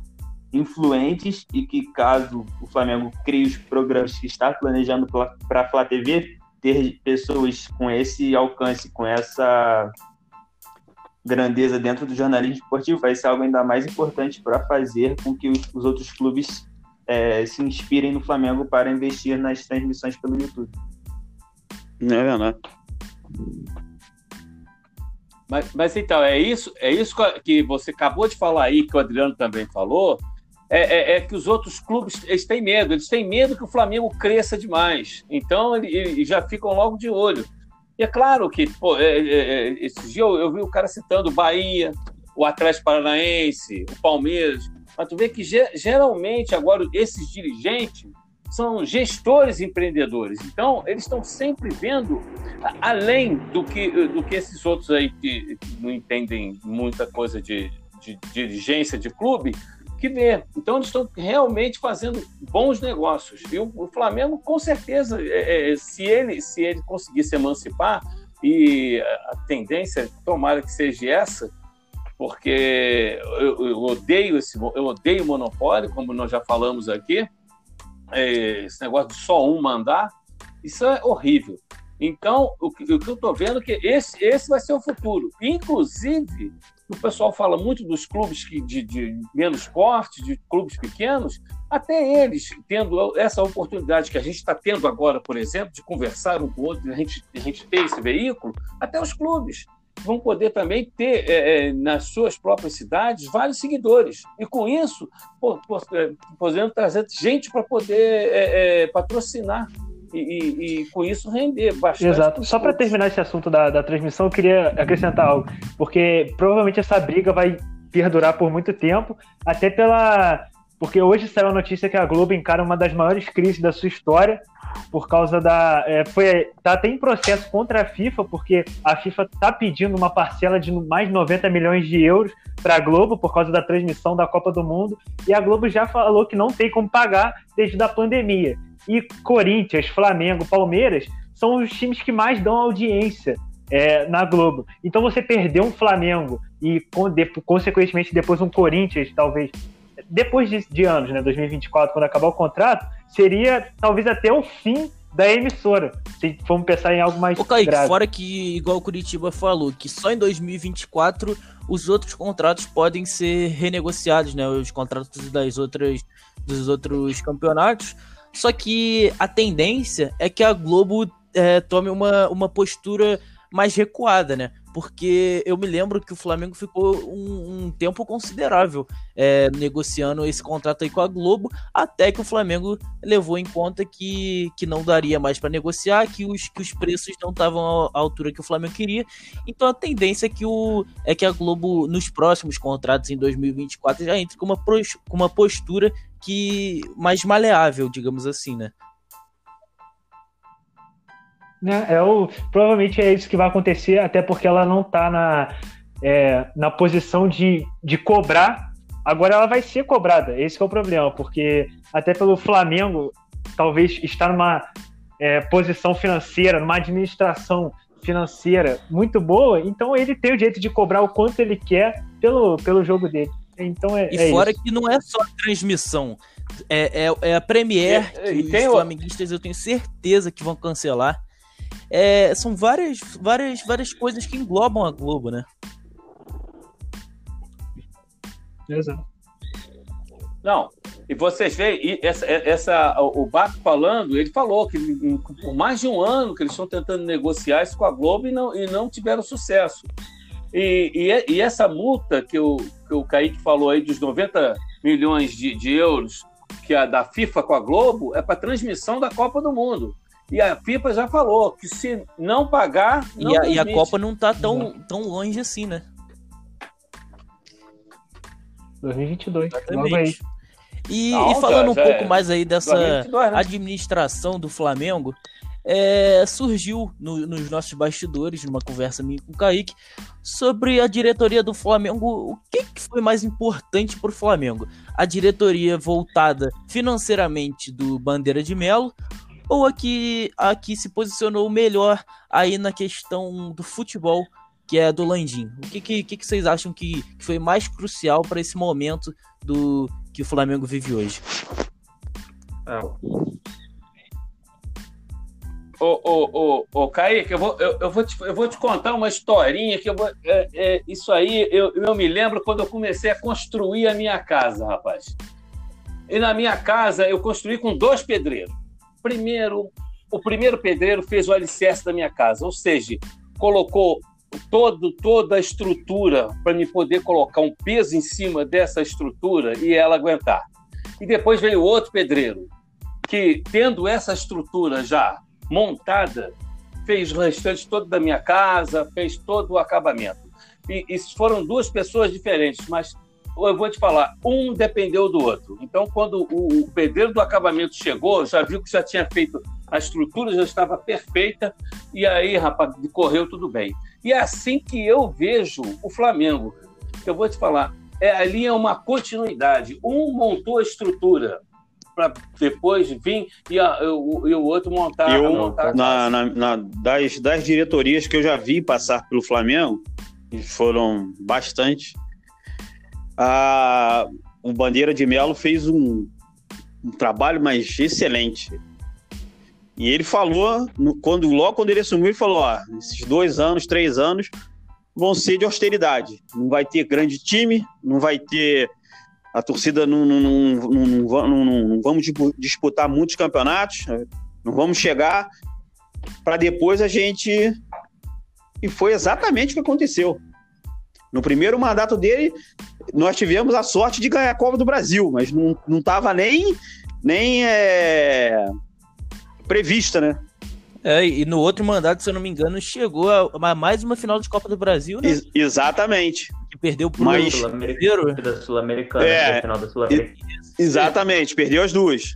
influentes e que caso o Flamengo crie os programas que está planejando para a Flá TV, ter pessoas com esse alcance, com essa grandeza dentro do jornalismo esportivo vai ser algo ainda mais importante para fazer com que os outros clubes é, se inspirem no Flamengo para investir nas transmissões pelo YouTube.
É verdade.
Mas, mas então, é isso, é isso que você acabou de falar aí, que o Adriano também falou, é, é, é, que os outros clubes eles têm medo, eles têm medo que o Flamengo cresça demais. Então, eles já ficam logo de olho. E é claro que, pô, é, é, é, esse dia eu, eu, vi o cara citando Bahia, o Atlético Paranaense, o Palmeiras. Mas tu vê que geralmente agora esses dirigentes são gestores empreendedores. Então, eles estão sempre vendo além do que, do que esses outros aí que não entendem muita coisa de, de, de dirigência de clube, que vê. Então, eles estão realmente fazendo bons negócios. O, o Flamengo, com certeza, é, é, se, ele, se ele conseguir se emancipar, e a tendência, tomara que seja essa, porque eu, eu odeio esse, eu odeio monopólio, como nós já falamos aqui, é, esse negócio de só um mandar, isso é horrível. Então, o que, o que eu estou vendo é que esse, esse vai ser o futuro. Inclusive, o pessoal fala muito dos clubes que, de, de menos porte, de clubes pequenos, até eles tendo essa oportunidade que a gente está tendo agora, por exemplo, de conversar um com o outro, a gente, a gente ter esse veículo, até os clubes vão poder também ter é, é nas suas próprias cidades vários seguidores. E com isso, é, podendo trazer gente para poder é, é, patrocinar e, e, e, com isso render bastante.
Exato. Só para terminar esse assunto da, da transmissão, eu queria acrescentar algo, porque provavelmente essa briga vai perdurar por muito tempo, até pela porque hoje saiu a notícia que a Globo encara uma das maiores crises da sua história por causa da. É, foi, tá até em processo contra a FIFA, porque a FIFA está pedindo uma parcela de mais de 90 milhões de euros para a Globo por causa da transmissão da Copa do Mundo, e a Globo já falou que não tem como pagar desde a pandemia. E Corinthians, Flamengo, Palmeiras são os times que mais dão audiência é, na Globo. Então você perdeu um Flamengo e, consequentemente, depois um Corinthians, talvez, depois de, de anos, né, 2024, quando acabar o contrato, seria talvez até o fim da emissora, se formos pensar em algo mais
Ô, Kaique, grave. fora que, igual o Curitiba falou, que só em 2024 os outros contratos podem ser renegociados, né? Os contratos das outras, dos outros campeonatos. Só que a tendência é que a Globo é, tome uma, uma postura mais recuada, né? Porque eu me lembro que o Flamengo ficou um, um tempo considerável é, negociando esse contrato aí com a Globo, até que o Flamengo levou em conta que, que não daria mais para negociar, que os, que os preços não estavam à altura que o Flamengo queria. Então a tendência é que, o, é que a Globo, nos próximos contratos em 2024, já entre com uma, com uma postura que mais maleável, digamos assim, né?
Né? É o, provavelmente é isso que vai acontecer, até porque ela não está na, é, na posição de, de cobrar. Agora ela vai ser cobrada, esse é o problema, porque até pelo Flamengo talvez estar numa é, posição financeira, numa administração financeira muito boa, então ele tem o direito de cobrar o quanto ele quer pelo, pelo jogo dele. Então é,
e
é
fora
isso.
que não é só a transmissão, é, é, é a Premiere e, que os flamenguistas eu tenho certeza que vão cancelar. É, são várias, várias, várias coisas que englobam a Globo, né?
Exato.
Não, e vocês veem, essa, essa, o Baco falando, ele falou que por mais de um ano que eles estão tentando negociar isso com a Globo e não, e não tiveram sucesso. E, e, e essa multa que o, que o Kaique falou aí dos 90 milhões de, de euros que é da FIFA com a Globo é para transmissão da Copa do Mundo. E a FIFA já falou que se não pagar. Não
e, a, e, a, Copa não tá tão, tão longe assim, né?
2022. Exatamente.
E, não, e falando já, um pouco é. mais aí dessa 2022, né? administração do Flamengo, é, surgiu no, nos nossos bastidores, numa conversa minha com o Kaique, sobre a diretoria do Flamengo. O que, que foi mais importante para o Flamengo? A diretoria voltada financeiramente do Bandeira de Melo ou a que, a que se posicionou melhor aí na questão do futebol, que é a do Landim? O que, que, que vocês acham que, que foi mais crucial para esse momento do que o Flamengo vive hoje?
É. Ô, ô, ô, ô, Kaique, eu vou, eu, eu, vou te, eu vou te contar uma historinha que eu vou, é, é, isso aí eu, eu me lembro quando eu comecei a construir a minha casa, rapaz. E na minha casa eu construí com dois pedreiros primeiro, o primeiro pedreiro fez o alicerce da minha casa, ou seja, colocou todo, toda a estrutura para me poder colocar um peso em cima dessa estrutura e ela aguentar. E depois veio outro pedreiro, que tendo essa estrutura já montada, fez o restante todo da minha casa, fez todo o acabamento. E, e foram duas pessoas diferentes, mas eu vou te falar, um dependeu do outro. Então, quando o, pedreiro do acabamento chegou, já viu que já tinha feito a estrutura, já estava perfeita, e aí, rapaz, correu tudo bem. E é assim que eu vejo o Flamengo. Eu vou te falar, é, ali é uma continuidade. Um montou a estrutura para depois vir e, a, o, e o outro montar,
eu,
montar
na, na, na, das, das diretorias que eu já vi passar pelo Flamengo, foram bastante, a, o Bandeira de Melo fez um, um trabalho mais excelente. E ele falou, quando, logo quando ele assumiu, ele falou: ó, esses dois anos, três anos vão ser de austeridade. Não vai ter grande time, não vai ter. A torcida não, não, não, não, vamos disputar muitos campeonatos, não vamos chegar para depois a gente. E foi exatamente o que aconteceu. No primeiro mandato dele, nós tivemos a sorte de ganhar a Copa do Brasil, mas não estava nem, nem é, prevista, né?
É, e no outro mandato, se eu não me engano, chegou a, mais uma final de Copa do Brasil, né?
Ex exatamente.
Que perdeu pro
Mas...
Sul-Americano. Da Sul-Americana,
É.
final da Sul-Americana.
Exatamente, perdeu as duas.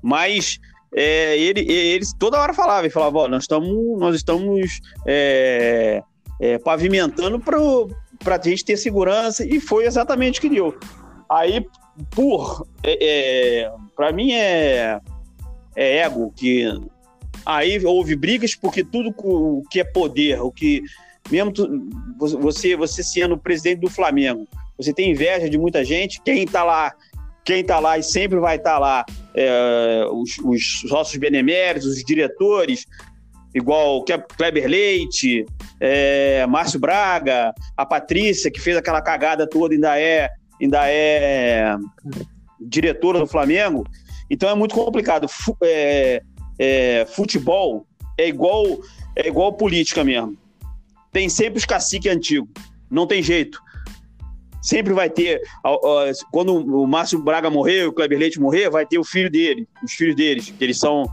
Mas é, ele, ele toda hora falava, ele falava, ó, nós estamos, nós estamos é, é, pavimentando para a gente ter segurança, e foi exatamente o que deu. Aí, por é, é, para mim é, é ego que aí houve brigas porque tudo o que é poder, o que mesmo tu- você você sendo presidente do Flamengo, você tem inveja de muita gente, quem tá lá quem está lá e sempre vai estar lá, é, os, os sócios beneméritos, os diretores, igual Kleber Leite, é, Márcio Braga, a Patrícia, que fez aquela cagada toda, ainda é, ainda é diretora do Flamengo. Então é muito complicado. É, é, futebol é igual, é igual política mesmo. Tem sempre os caciques antigos. Não tem jeito. Sempre vai ter. Quando o Márcio Braga morrer, o Kleber Leite morrer, vai ter o filho dele, os filhos deles, que eles são.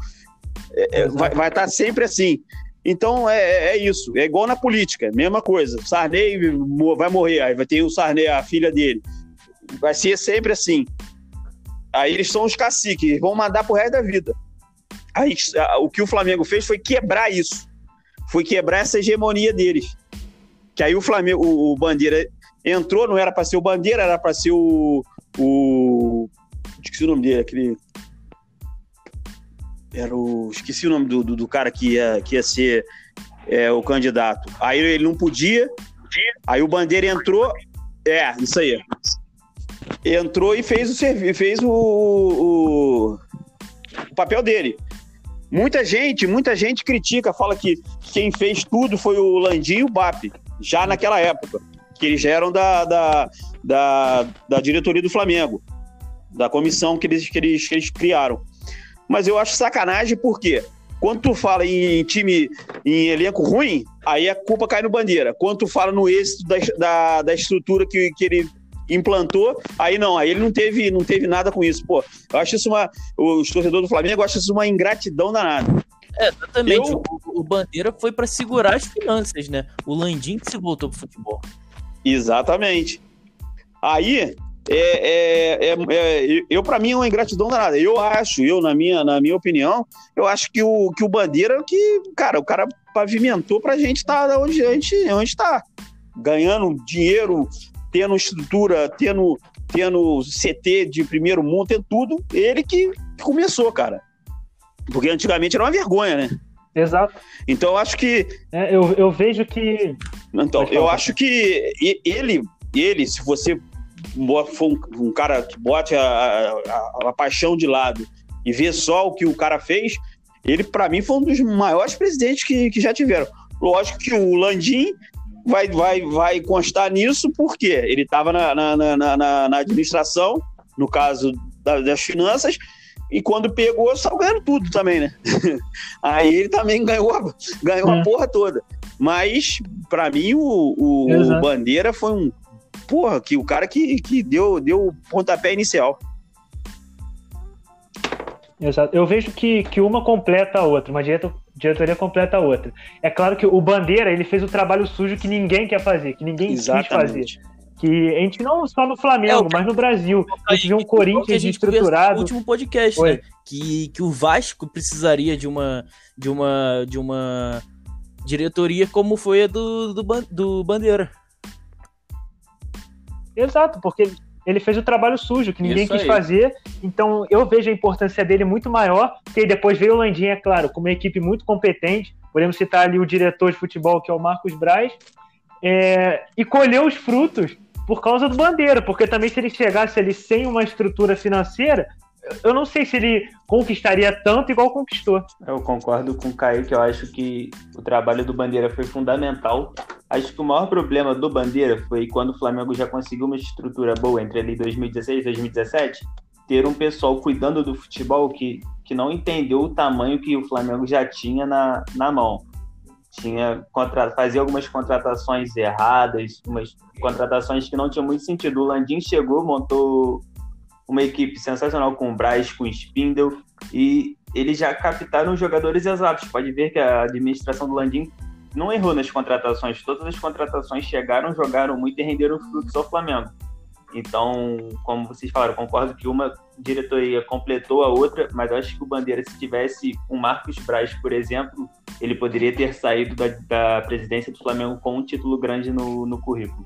É, é, vai, vai estar sempre assim. Então é, é isso. É igual na política, mesma coisa. Sarney vai morrer, aí vai ter o Sarney, a filha dele. Vai ser sempre assim. Aí eles são os caciques, vão mandar pro resto da vida. Aí, o que o Flamengo fez foi quebrar isso. Foi quebrar essa hegemonia deles. Que aí o Flamengo, o, o Bandeira entrou, não era para ser o Bandeira, era para ser o. o esqueci o nome dele, aquele. Era o. Esqueci o nome do, do, do cara que ia, que ia ser é, o candidato. Aí ele não podia. Aí o Bandeira entrou. É, isso aí. Entrou e fez o serviço, fez o, o, o papel dele. Muita gente, muita gente critica, fala que quem fez tudo foi o Landim e o BAP, já naquela época, que eles já eram da, da, da, da diretoria do Flamengo, da comissão que eles, que, eles, que eles criaram. Mas eu acho sacanagem porque quando tu fala em time, em elenco ruim, aí a culpa cai no Bandeira. Quando tu fala no êxito da, da, da estrutura que, que ele implantou, aí não, aí ele não teve, não teve nada com isso. Pô, eu acho isso uma. Os torcedores do Flamengo acham isso uma ingratidão danada.
É, exatamente.
Eu-
O, o Bandeira foi pra segurar as finanças, né? O Landim que se voltou pro futebol.
Exatamente. Aí, é, é, é, é, eu para mim é uma ingratidão danada. Eu acho, eu na minha, na minha opinião, eu acho que o, que o Bandeira que, cara, o cara pavimentou pra gente estar tá onde a gente, onde tá. Ganhando dinheiro, tendo estrutura, tendo, tendo CT de primeiro mundo, tendo tudo. Ele que começou, cara. Porque antigamente era uma vergonha, né?
Exato.
Então eu acho que
É, eu, eu vejo que.
então, eu acho que ele, ele, se você for um, um cara que bote a, a- a paixão de lado e ver só o que o cara fez, ele, pra mim, foi um dos maiores presidentes que, que já tiveram. Lógico que o Landim vai, vai, vai constar nisso, porque ele estava na, na, na, na- administração, no caso da- das finanças, e quando pegou, saiu ganhando tudo também, né? [LAUGHS] Aí ele também ganhou, a- ganhou a
É.
porra toda. Mas, pra mim, o, o
Exato.
Bandeira foi um. Porra, que o cara que, que deu, deu o pontapé inicial.
Exato. Eu vejo que, que uma completa a outra, uma direto- diretoria completa a outra. É claro que o Bandeira ele fez o trabalho sujo que ninguém quer fazer, que ninguém quis fazer. Que a gente não só no Flamengo,
É, o-
mas no Brasil. A gente vê um
Que
Corinthians
a gente conversou
estruturado.
No último podcast, né? Que, que o Vasco precisaria de uma de uma de uma diretoria como foi a do, do, do Bandeira.
Exato, porque ele- fez o trabalho sujo que ninguém
Isso
quis
aí.
fazer. Então eu vejo a importância dele muito maior. Porque depois veio o Landim, é claro, com uma equipe muito competente. Podemos citar ali o diretor de futebol, que é o Marcos Braz. é, e colheu os frutos por causa do Bandeira. Porque também se ele chegasse ali sem uma estrutura financeira, eu não sei se ele conquistaria tanto igual conquistou.
Eu concordo com o Kaique, eu acho que o trabalho do Bandeira foi fundamental. Acho que o maior problema do Bandeira foi quando o Flamengo já conseguiu uma estrutura boa entre ali 2016 e 2017, ter um pessoal cuidando do futebol que, que não entendeu o tamanho que o Flamengo já tinha na, na mão. Tinha contra, fazia algumas contratações erradas, umas contratações que não tinham muito sentido. O Landim chegou, montou uma equipe sensacional com o Braz, com o Spindle, e eles já captaram jogadores exatos. Pode ver que a administração do Landim não errou nas contratações. Todas as contratações chegaram, jogaram muito e renderam frutos ao Flamengo. Então, como vocês falaram, concordo que uma diretoria completou a outra, mas acho que o Bandeira, se tivesse um Marcos Braz, por exemplo, ele poderia ter saído da, da presidência do Flamengo com um título grande no, no currículo.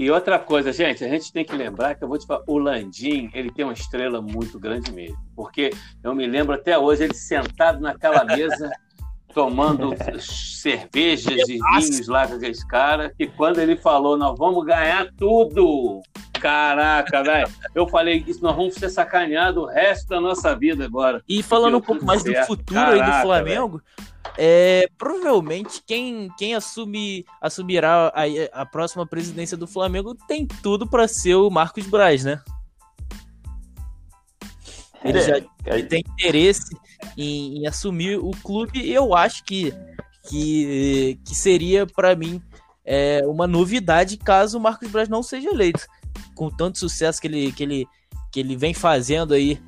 E outra coisa, gente, a gente tem que lembrar que eu vou te falar, o Landim, ele tem uma estrela muito grande mesmo. Porque eu me lembro até hoje ele sentado naquela mesa, [LAUGHS] tomando cervejas e vinhos lá com aqueles caras, e quando ele falou, nós vamos ganhar tudo. Caraca, velho. Eu falei, isso nós vamos ser sacaneados o resto da nossa vida agora.
E falando um pouco mais certo. do futuro Caraca, aí do Flamengo, é, provavelmente quem, quem assume, assumirá a, a próxima presidência do Flamengo tem tudo para ser o Marcos Braz, né? Ele é, já ele tem interesse em, em, assumir o clube e eu acho que, que, que seria para mim é, uma novidade caso o Marcos Braz não seja eleito. Com tanto sucesso que ele, que ele, que ele vem fazendo aí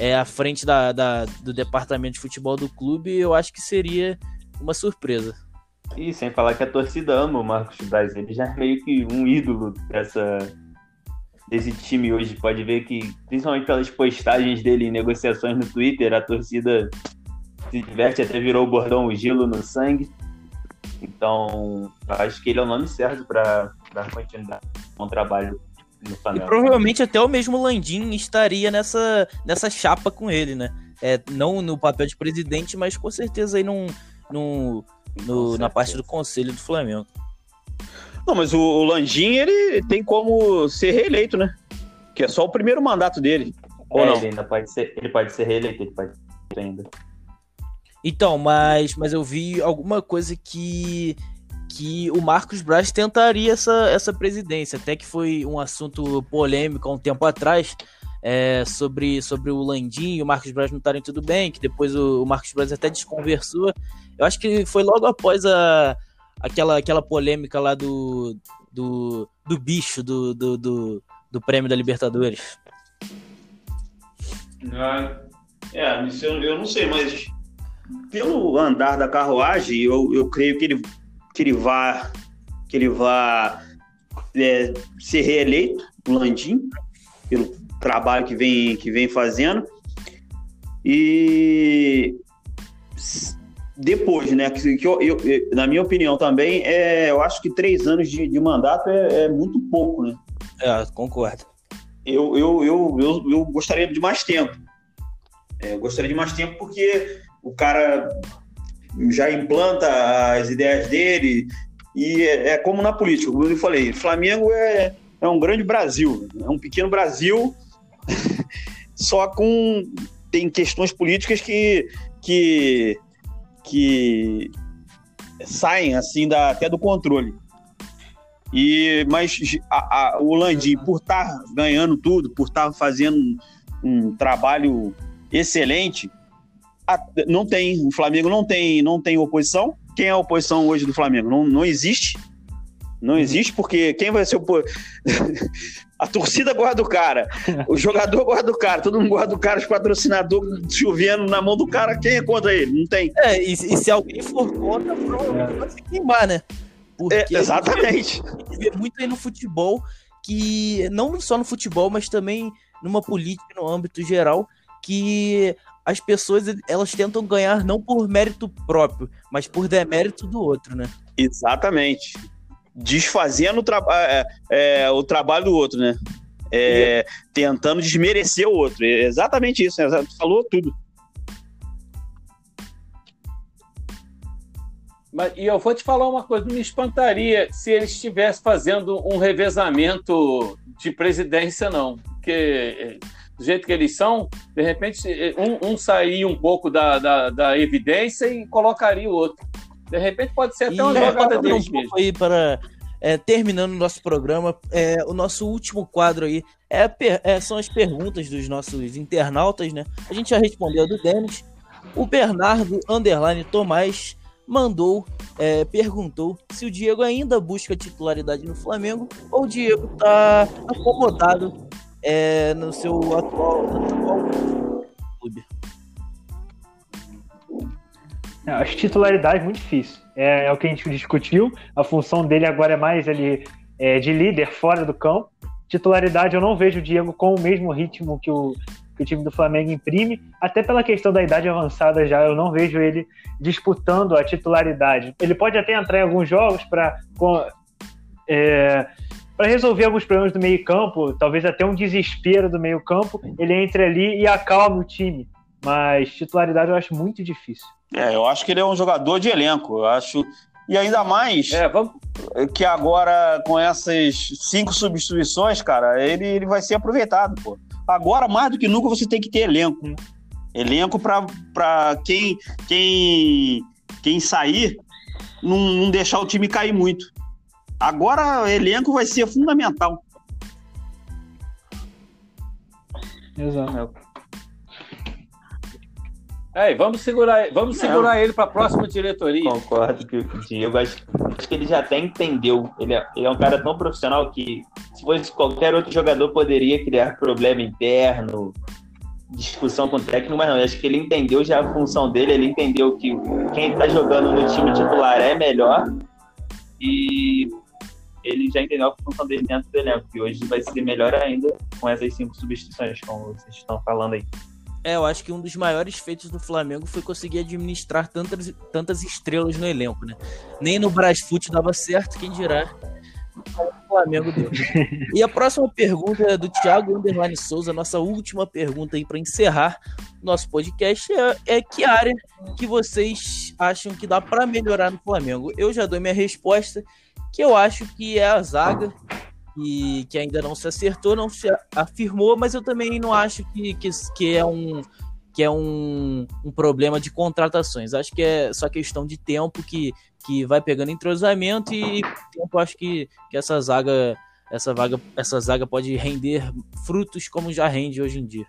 é, à frente da, da, do departamento de futebol do clube, eu acho que seria uma surpresa.
E sem falar que a torcida ama o Marcos Braz, ele já é meio que um ídolo dessa, desse time hoje. Pode ver que, principalmente pelas postagens dele em negociações no Twitter, a torcida se diverte, até virou o bordão o gelo no sangue. Então, acho que ele é o nome certo para dar continuidade ao trabalho
e provavelmente até o mesmo Landim estaria nessa, nessa chapa com ele, né? É, não no papel de presidente, mas com certeza aí num, num, no, na parte do conselho do Flamengo.
Não, mas o, o Landim, ele tem como ser reeleito, né? Que é só o primeiro mandato dele.
Ou é, não? Ele ainda pode ser, ele pode ser reeleito, ele pode ser ainda.
Então, mas, mas eu vi alguma coisa que que o Marcos Braz tentaria essa, essa presidência, até que foi um assunto polêmico há um tempo atrás, é, sobre, sobre o Landim e o Marcos Braz não estarem tudo bem, que depois o, o, Marcos Braz até desconversou. Eu acho que foi logo após a, aquela, aquela polêmica lá do, do, do bicho do, do, do, do prêmio da Libertadores.
Ah, é, eu não sei, mas pelo andar da carruagem, eu, eu creio que ele que ele vá, que ele vá é, ser reeleito, o Landim, pelo trabalho que vem, que vem fazendo. E depois, né? Que, que eu, eu, na minha opinião também, é, eu acho que três anos de, de mandato é, é, muito pouco, né?
É, concordo.
Eu, eu, eu, eu, eu gostaria de mais tempo. É, eu gostaria de mais tempo porque o cara já implanta as ideias dele. E é, é como na política, como eu falei, Flamengo é, é um grande Brasil, é um pequeno Brasil, [LAUGHS] só com tem questões políticas que, que, que saem assim da, até do controle. E mas a, a, o Landim, por estar tá ganhando tudo, por estar tá fazendo um, um trabalho excelente, não tem, o Flamengo não tem, não tem oposição. Quem é a oposição hoje do Flamengo? Não, não existe. Não uhum. existe, porque quem vai ser o. [LAUGHS] a torcida guarda o cara, o jogador guarda o cara, todo mundo guarda o cara, os patrocinadores chovendo na mão do cara, quem é contra ele? Não tem.
É, e, e se alguém for contra, provavelmente vai se queimar, né?
É, exatamente.
A gente vê muito aí no futebol que, não só no futebol, mas também numa política, no âmbito geral, que as pessoas elas tentam ganhar não por mérito próprio, mas por demérito do outro, né?
Exatamente. Desfazendo o, tra é, é, o trabalho do outro, né? É, tentando desmerecer o outro. É exatamente isso, né? falou tudo.
Mas, e eu vou te falar uma coisa, não me espantaria se ele estivesse fazendo um revezamento de presidência, não. Porque do jeito que eles são, de repente um, um sair um pouco da, da, da, evidência e colocaria o outro. De repente pode ser até uma e, jogada é, deles um mesmo.
Aí para, é, terminando o nosso programa, é, o nosso último quadro aí é, é, são as perguntas dos nossos internautas, né? A gente já respondeu do Denis. O Bernardo Underline Tomás mandou, é, perguntou se o Diego ainda busca titularidade no Flamengo ou o Diego tá acomodado é, no seu atual, no atual clube?
É, Acho titularidade muito difícil. É, é o que a gente discutiu. A função dele agora é mais ali é, de líder fora do campo. Titularidade, eu não vejo o Diego com o mesmo ritmo que o, que o time do Flamengo imprime. Até pela questão da idade avançada já, eu não vejo ele disputando a titularidade. Ele pode até entrar em alguns jogos para é, para resolver alguns problemas do meio-campo, talvez até um desespero do meio-campo, ele entre ali e acalme o time. Mas titularidade eu acho muito difícil.
É, eu acho que ele é um jogador de elenco. Eu acho. E ainda mais
É, vamos.
que agora, com essas cinco substituições, cara, ele, ele vai ser aproveitado, pô. Agora, mais do que nunca, você tem que ter elenco.
Hum.
Elenco pra, pra quem, quem, quem sair, não, não deixar o time cair muito. Agora, elenco vai ser fundamental.
Exato.
É, vamos segurar, vamos segurar ele para a próxima diretoria.
Concordo que o Diego, acho, acho que ele já até entendeu. Ele é, ele é um cara tão profissional que, se fosse qualquer outro jogador, poderia criar problema interno, discussão com o técnico, mas não. eu Acho que ele entendeu já a função dele, ele entendeu que quem está jogando no time titular é melhor e ele já entendeu a função dele dentro do elenco, que hoje vai ser melhor ainda com essas cinco substituições, como vocês estão falando aí.
É, eu acho que um dos maiores feitos do Flamengo foi conseguir administrar tantas, tantas estrelas no elenco, né? Nem no Brasfoot dava certo, quem dirá o Flamengo deu. [LAUGHS] E a próxima pergunta é do Thiago Underline Souza, nossa última pergunta aí para encerrar nosso podcast é, é que área que vocês acham que dá para melhorar no Flamengo? Eu já dou minha resposta, que eu acho que é a zaga e que ainda não se acertou, não se afirmou, mas eu também não acho que, que, que é um que é um, um problema de contratações. Acho que é só questão de tempo que, que vai pegando entrosamento e tempo acho que, que essa zaga essa vaga essa zaga pode render frutos como já rende hoje em dia.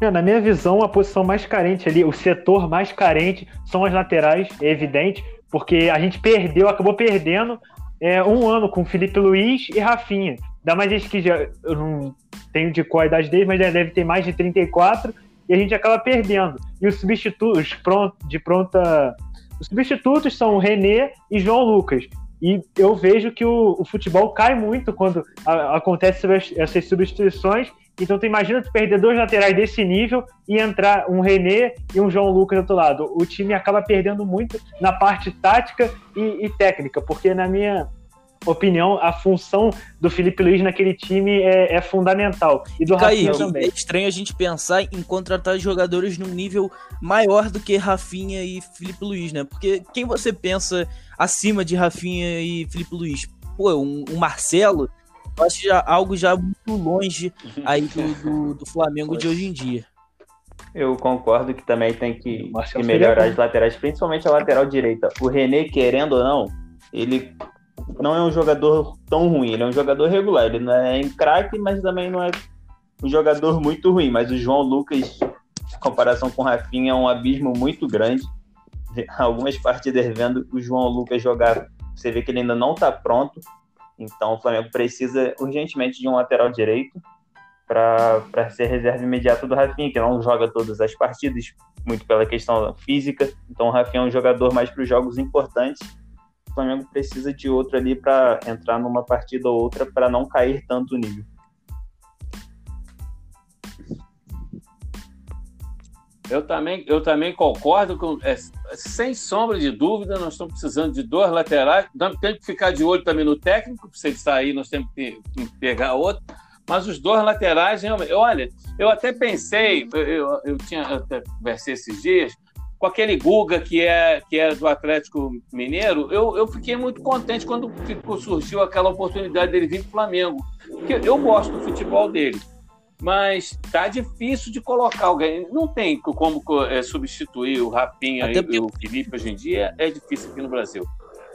É, na minha visão, a posição mais carente ali, o setor mais carente são as laterais, é evidente, porque a gente perdeu, acabou perdendo é, um ano com Felipe Luiz e Rafinha. Ainda mais esse que já, eu não tenho de qual a idade dele, mas já deve ter mais de 34, e a gente acaba perdendo. E os substitutos de pronta. Os substitutos são o René e João Lucas. E eu vejo que o, o futebol cai muito quando a, acontece essas substituições. Então tu imagina tu perder dois laterais desse nível e entrar um René e um João Lucas do outro lado. O time acaba perdendo muito na parte tática e, e técnica, porque na minha opinião, a função do Felipe Luiz naquele time é, é fundamental. E do Rafinha
Kaique,
também.
é estranho a gente pensar em contratar jogadores num nível maior do que Rafinha e Felipe Luiz, né? Porque quem você pensa acima de Rafinha e Felipe Luiz? Pô, um, um Marcelo, eu acho já algo já muito longe [LAUGHS] aí do, do, do Flamengo de hoje em dia.
Eu concordo que também tem que, que melhorar as laterais, principalmente a lateral direita. O René, querendo ou não, ele não é um jogador tão ruim, ele é um jogador regular. Ele não é um craque, mas também não é um jogador muito ruim. Mas o João Lucas, em comparação com o Rafinha, é um abismo muito grande. Algumas partidas vendo o João Lucas jogar, você vê que ele ainda não está pronto. Então o Flamengo precisa urgentemente de um lateral direito para ser reserva imediata do Rafinha, que não joga todas as partidas, muito pela questão física. Então o Rafinha é um jogador mais para os jogos importantes. O Flamengo precisa de outro ali para entrar numa partida ou outra para não cair tanto o nível.
Eu também, eu também concordo com. é, sem sombra de dúvida, nós estamos precisando de dois laterais. Temos que ficar de olho também no técnico, se ele sair, nós temos que pegar outro. Mas os dois laterais. Olha, eu até pensei, eu, eu, eu tinha eu até conversei esses dias, com aquele Guga que é, que é do Atlético Mineiro, eu, eu fiquei muito contente quando ficou, surgiu aquela oportunidade dele vir para o Flamengo. Porque eu gosto do futebol dele mas tá difícil de colocar alguém. Não tem como é, substituir o Rapinha
Até
e
porque-
o Felipe hoje em dia, é difícil aqui no Brasil.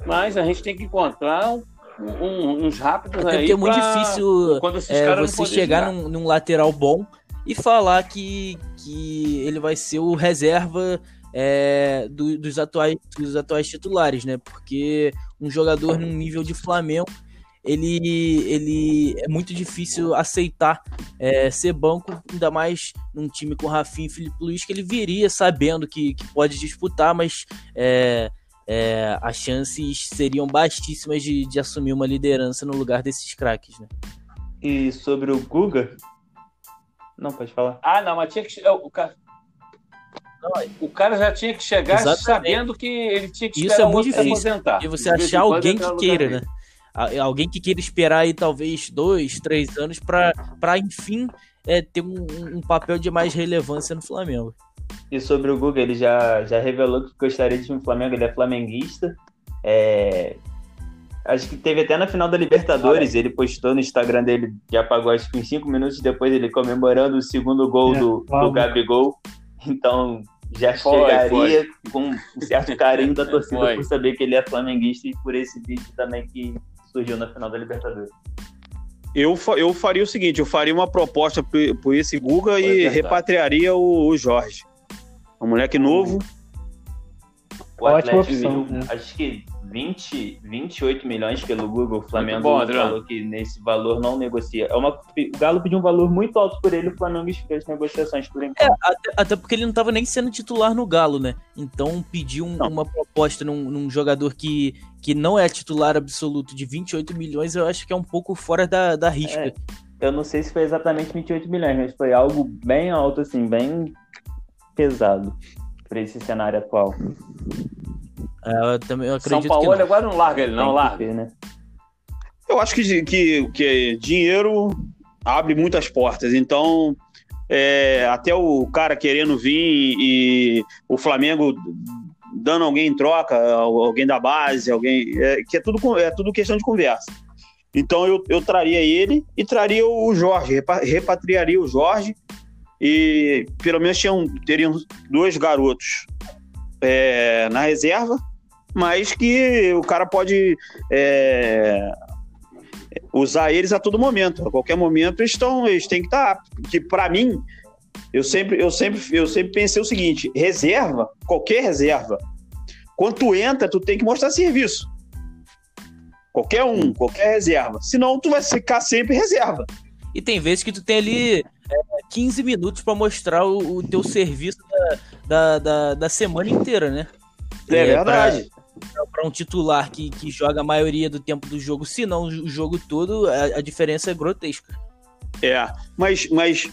Mas a gente tem que encontrar um- um- uns rápidos
Até
aí.
porque é muito
pra-
difícil
quando esses
é,
caras
você chegar num, num lateral bom e falar que, que ele vai ser o reserva é, do- dos, atuais, dos atuais titulares, né? Porque um jogador num nível de Flamengo, ele, ele é muito difícil aceitar é, ser banco, ainda mais num time com Rafinha e Felipe Luiz, que ele viria sabendo que, que pode disputar, mas é, é, as chances seriam bastíssimas de, de assumir uma liderança no lugar desses craques, né?
E sobre o Guga? Não, pode falar.
Ah, não, mas tinha que. é, O cara, o cara já tinha que chegar
Exatamente.
sabendo que ele tinha que
Isso
esperar
é muito difícil,
aposentar.
E você achar alguém que queira,
dele.
né? Alguém que queira esperar aí talvez dois, três anos para enfim é, ter um, um papel de mais relevância no Flamengo.
E sobre o Guga, ele já, já revelou que gostaria de ir no Flamengo, ele é flamenguista. É, Acho que teve até na final da Libertadores, ele postou no Instagram dele, já apagou acho que uns 5 minutos depois, ele comemorando o segundo gol
É,
do, do. Gabigol. Então já
Foi,
chegaria com um certo carinho da torcida
Foi.
por saber que ele é flamenguista e por esse vídeo também que surgiu na final da Libertadores.
Eu, fa- eu faria o seguinte: eu faria uma proposta por, esse Guga
Foi
e
verdade.
repatriaria o, o Jorge. Um moleque novo.
O
Ótima
Atlético
opção, né?
acho que 20, 28 milhões pelo Google. O Flamengo
bom, Adriano.
falou que nesse valor não negocia. É uma, o Galo pediu um valor muito alto por ele, o Flamengo as negociações por enquanto.
Até, até porque ele não estava nem sendo titular no Galo, né? Então pedir um- uma proposta num, num jogador que, que não é titular absoluto de 28 milhões, eu acho que é um pouco fora da, da risca.
É. Eu não sei se foi exatamente 28 milhões, mas foi algo bem alto, assim, bem pesado para esse cenário atual.
É, eu também eu
São
acredito
Paulo
que não.
agora não larga ele, não larga.
ver, né?
Eu acho que, que, que dinheiro abre muitas portas. Então, é, até o cara querendo vir e o Flamengo dando alguém em troca, alguém da base, alguém. é, que é tudo, é tudo questão de conversa. Então eu, eu traria ele e traria o Jorge, repa- repatriaria o Jorge e pelo menos tinham, teriam dois garotos é, na reserva, mas que o cara pode é, usar eles a todo momento. A qualquer momento eles estão, eles têm que estar. Que para mim, eu sempre, eu sempre, eu sempre pensei o seguinte: reserva, qualquer reserva, quando tu entra, tu tem que mostrar serviço. Qualquer um, qualquer reserva. Senão tu vai ficar sempre reserva.
E tem vezes que tu tem ali é, 15 minutos pra mostrar o, o teu serviço da, da, da, da semana inteira, né?
É,
É,
verdade.
Pra um titular que, que joga a maioria do tempo do jogo, se não o jogo todo, a, a diferença é grotesca.
É. Mas, mas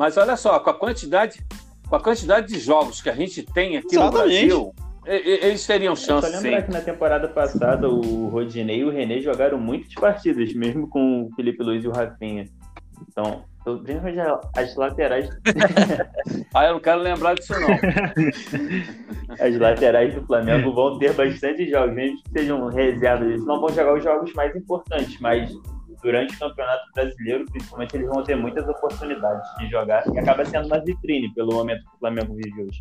Mas olha só, com a quantidade, com a quantidade de jogos que a gente tem aqui
Exatamente.
no Brasil, eles teriam
É só
chance,
lembrar
sim.
que na temporada passada o Rodinei e o René jogaram muitas partidas, mesmo com o Felipe Luiz e o Rafinha. Então, principalmente as laterais, [LAUGHS]
Ah, eu não quero lembrar disso, não. [LAUGHS]
as laterais do Flamengo vão ter bastante jogos, mesmo que sejam reservas. Eles não vão jogar os jogos mais importantes, mas durante o Campeonato Brasileiro, principalmente, eles vão ter muitas oportunidades de jogar e acaba sendo uma vitrine pelo momento que o Flamengo vive hoje.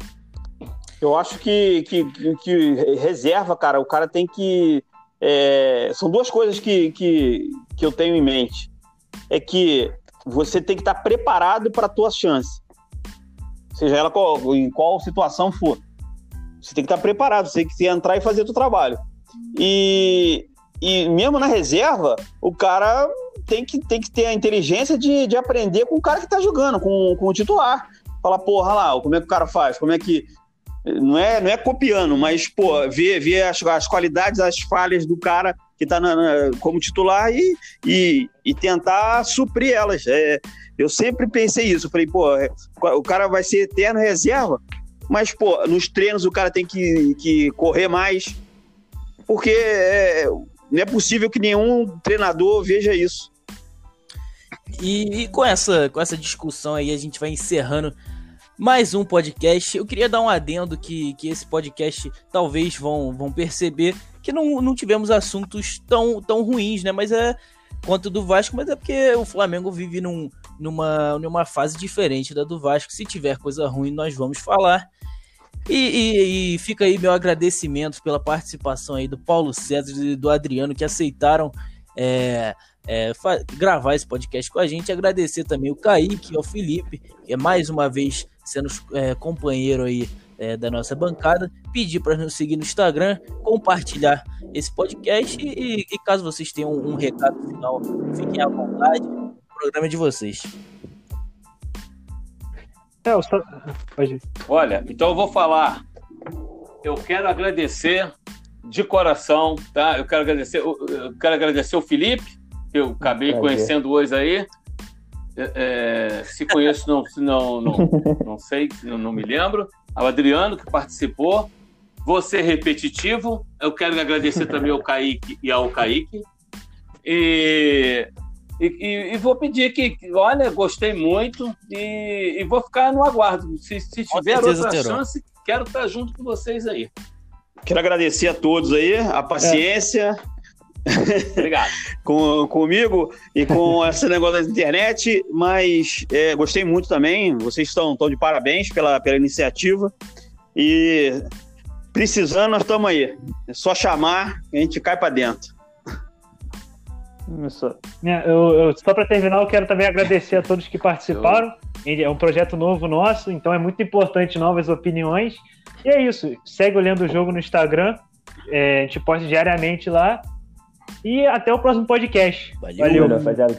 eu acho que, que, que- que reserva, cara, o cara tem que. é, são duas coisas que, que, que eu tenho em mente. É que você tem que estar preparado para a tua chance. Seja ela qual- em qual situação for. Você tem que estar preparado, você tem que entrar e fazer o teu trabalho. E, e mesmo na reserva, o cara tem que, tem que ter a inteligência de, de aprender com o cara que tá jogando, com, com o titular. Falar, porra, lá, como é que o cara faz? Como é que. Não é, não é copiando, mas, pô, ver, ver as, as qualidades, as falhas do cara que tá na- como titular e, e, e tentar suprir elas. É, eu sempre pensei isso. Falei, pô, é, o cara vai ser eterno reserva, mas, pô, nos treinos o cara tem que, que correr mais, porque é, não é possível que nenhum treinador veja isso.
E, e com, essa, com essa discussão aí, a gente vai encerrando mais um podcast. Eu queria dar um adendo que, que esse podcast talvez vão, vão perceber que não, não tivemos assuntos tão, tão ruins, né? Mas é quanto do Vasco, mas é porque o Flamengo vive num, numa, numa fase diferente da do Vasco. Se tiver coisa ruim, nós vamos falar. E, e- e fica aí meu agradecimento pela participação aí do Paulo César e do Adriano que aceitaram é, é, gravar esse podcast com a gente. Agradecer também o Kaique ao Felipe, que é mais uma vez sendo é, companheiro aí é, da nossa bancada, pedir para nos seguir no Instagram, compartilhar esse podcast e, e caso vocês tenham um, um recado final, fiquem à vontade. O programa é de vocês.
É, só... Olha, então eu vou falar. Eu quero agradecer de coração, tá? Eu quero agradecer, eu quero agradecer o Felipe, que eu acabei conhecendo hoje aí. É, é, se conheço, não, não, não, não sei, não, não me lembro. Ao Adriano, que participou. Você repetitivo. Eu quero agradecer também ao Kaique e ao Kaique. E, e, e, vou pedir que, olha, gostei muito e, e vou ficar no aguardo. Se, se tiver outra terão. chance, quero estar junto com vocês aí.
Quero agradecer a todos aí, a paciência. Obrigado. [LAUGHS] com, comigo e com esse negócio da internet, mas é, gostei muito também. Vocês estão, estão de parabéns pela, pela iniciativa. E precisando, nós estamos aí. É só chamar a gente cai para dentro.
Isso. Eu, eu, só para terminar, eu quero também agradecer a todos que participaram. É um projeto novo nosso, então é muito importante novas opiniões. E é isso. Segue olhando o jogo no Instagram. É, a gente posta diariamente lá. E até o próximo podcast.
Valeu, Valeu. rapaziada.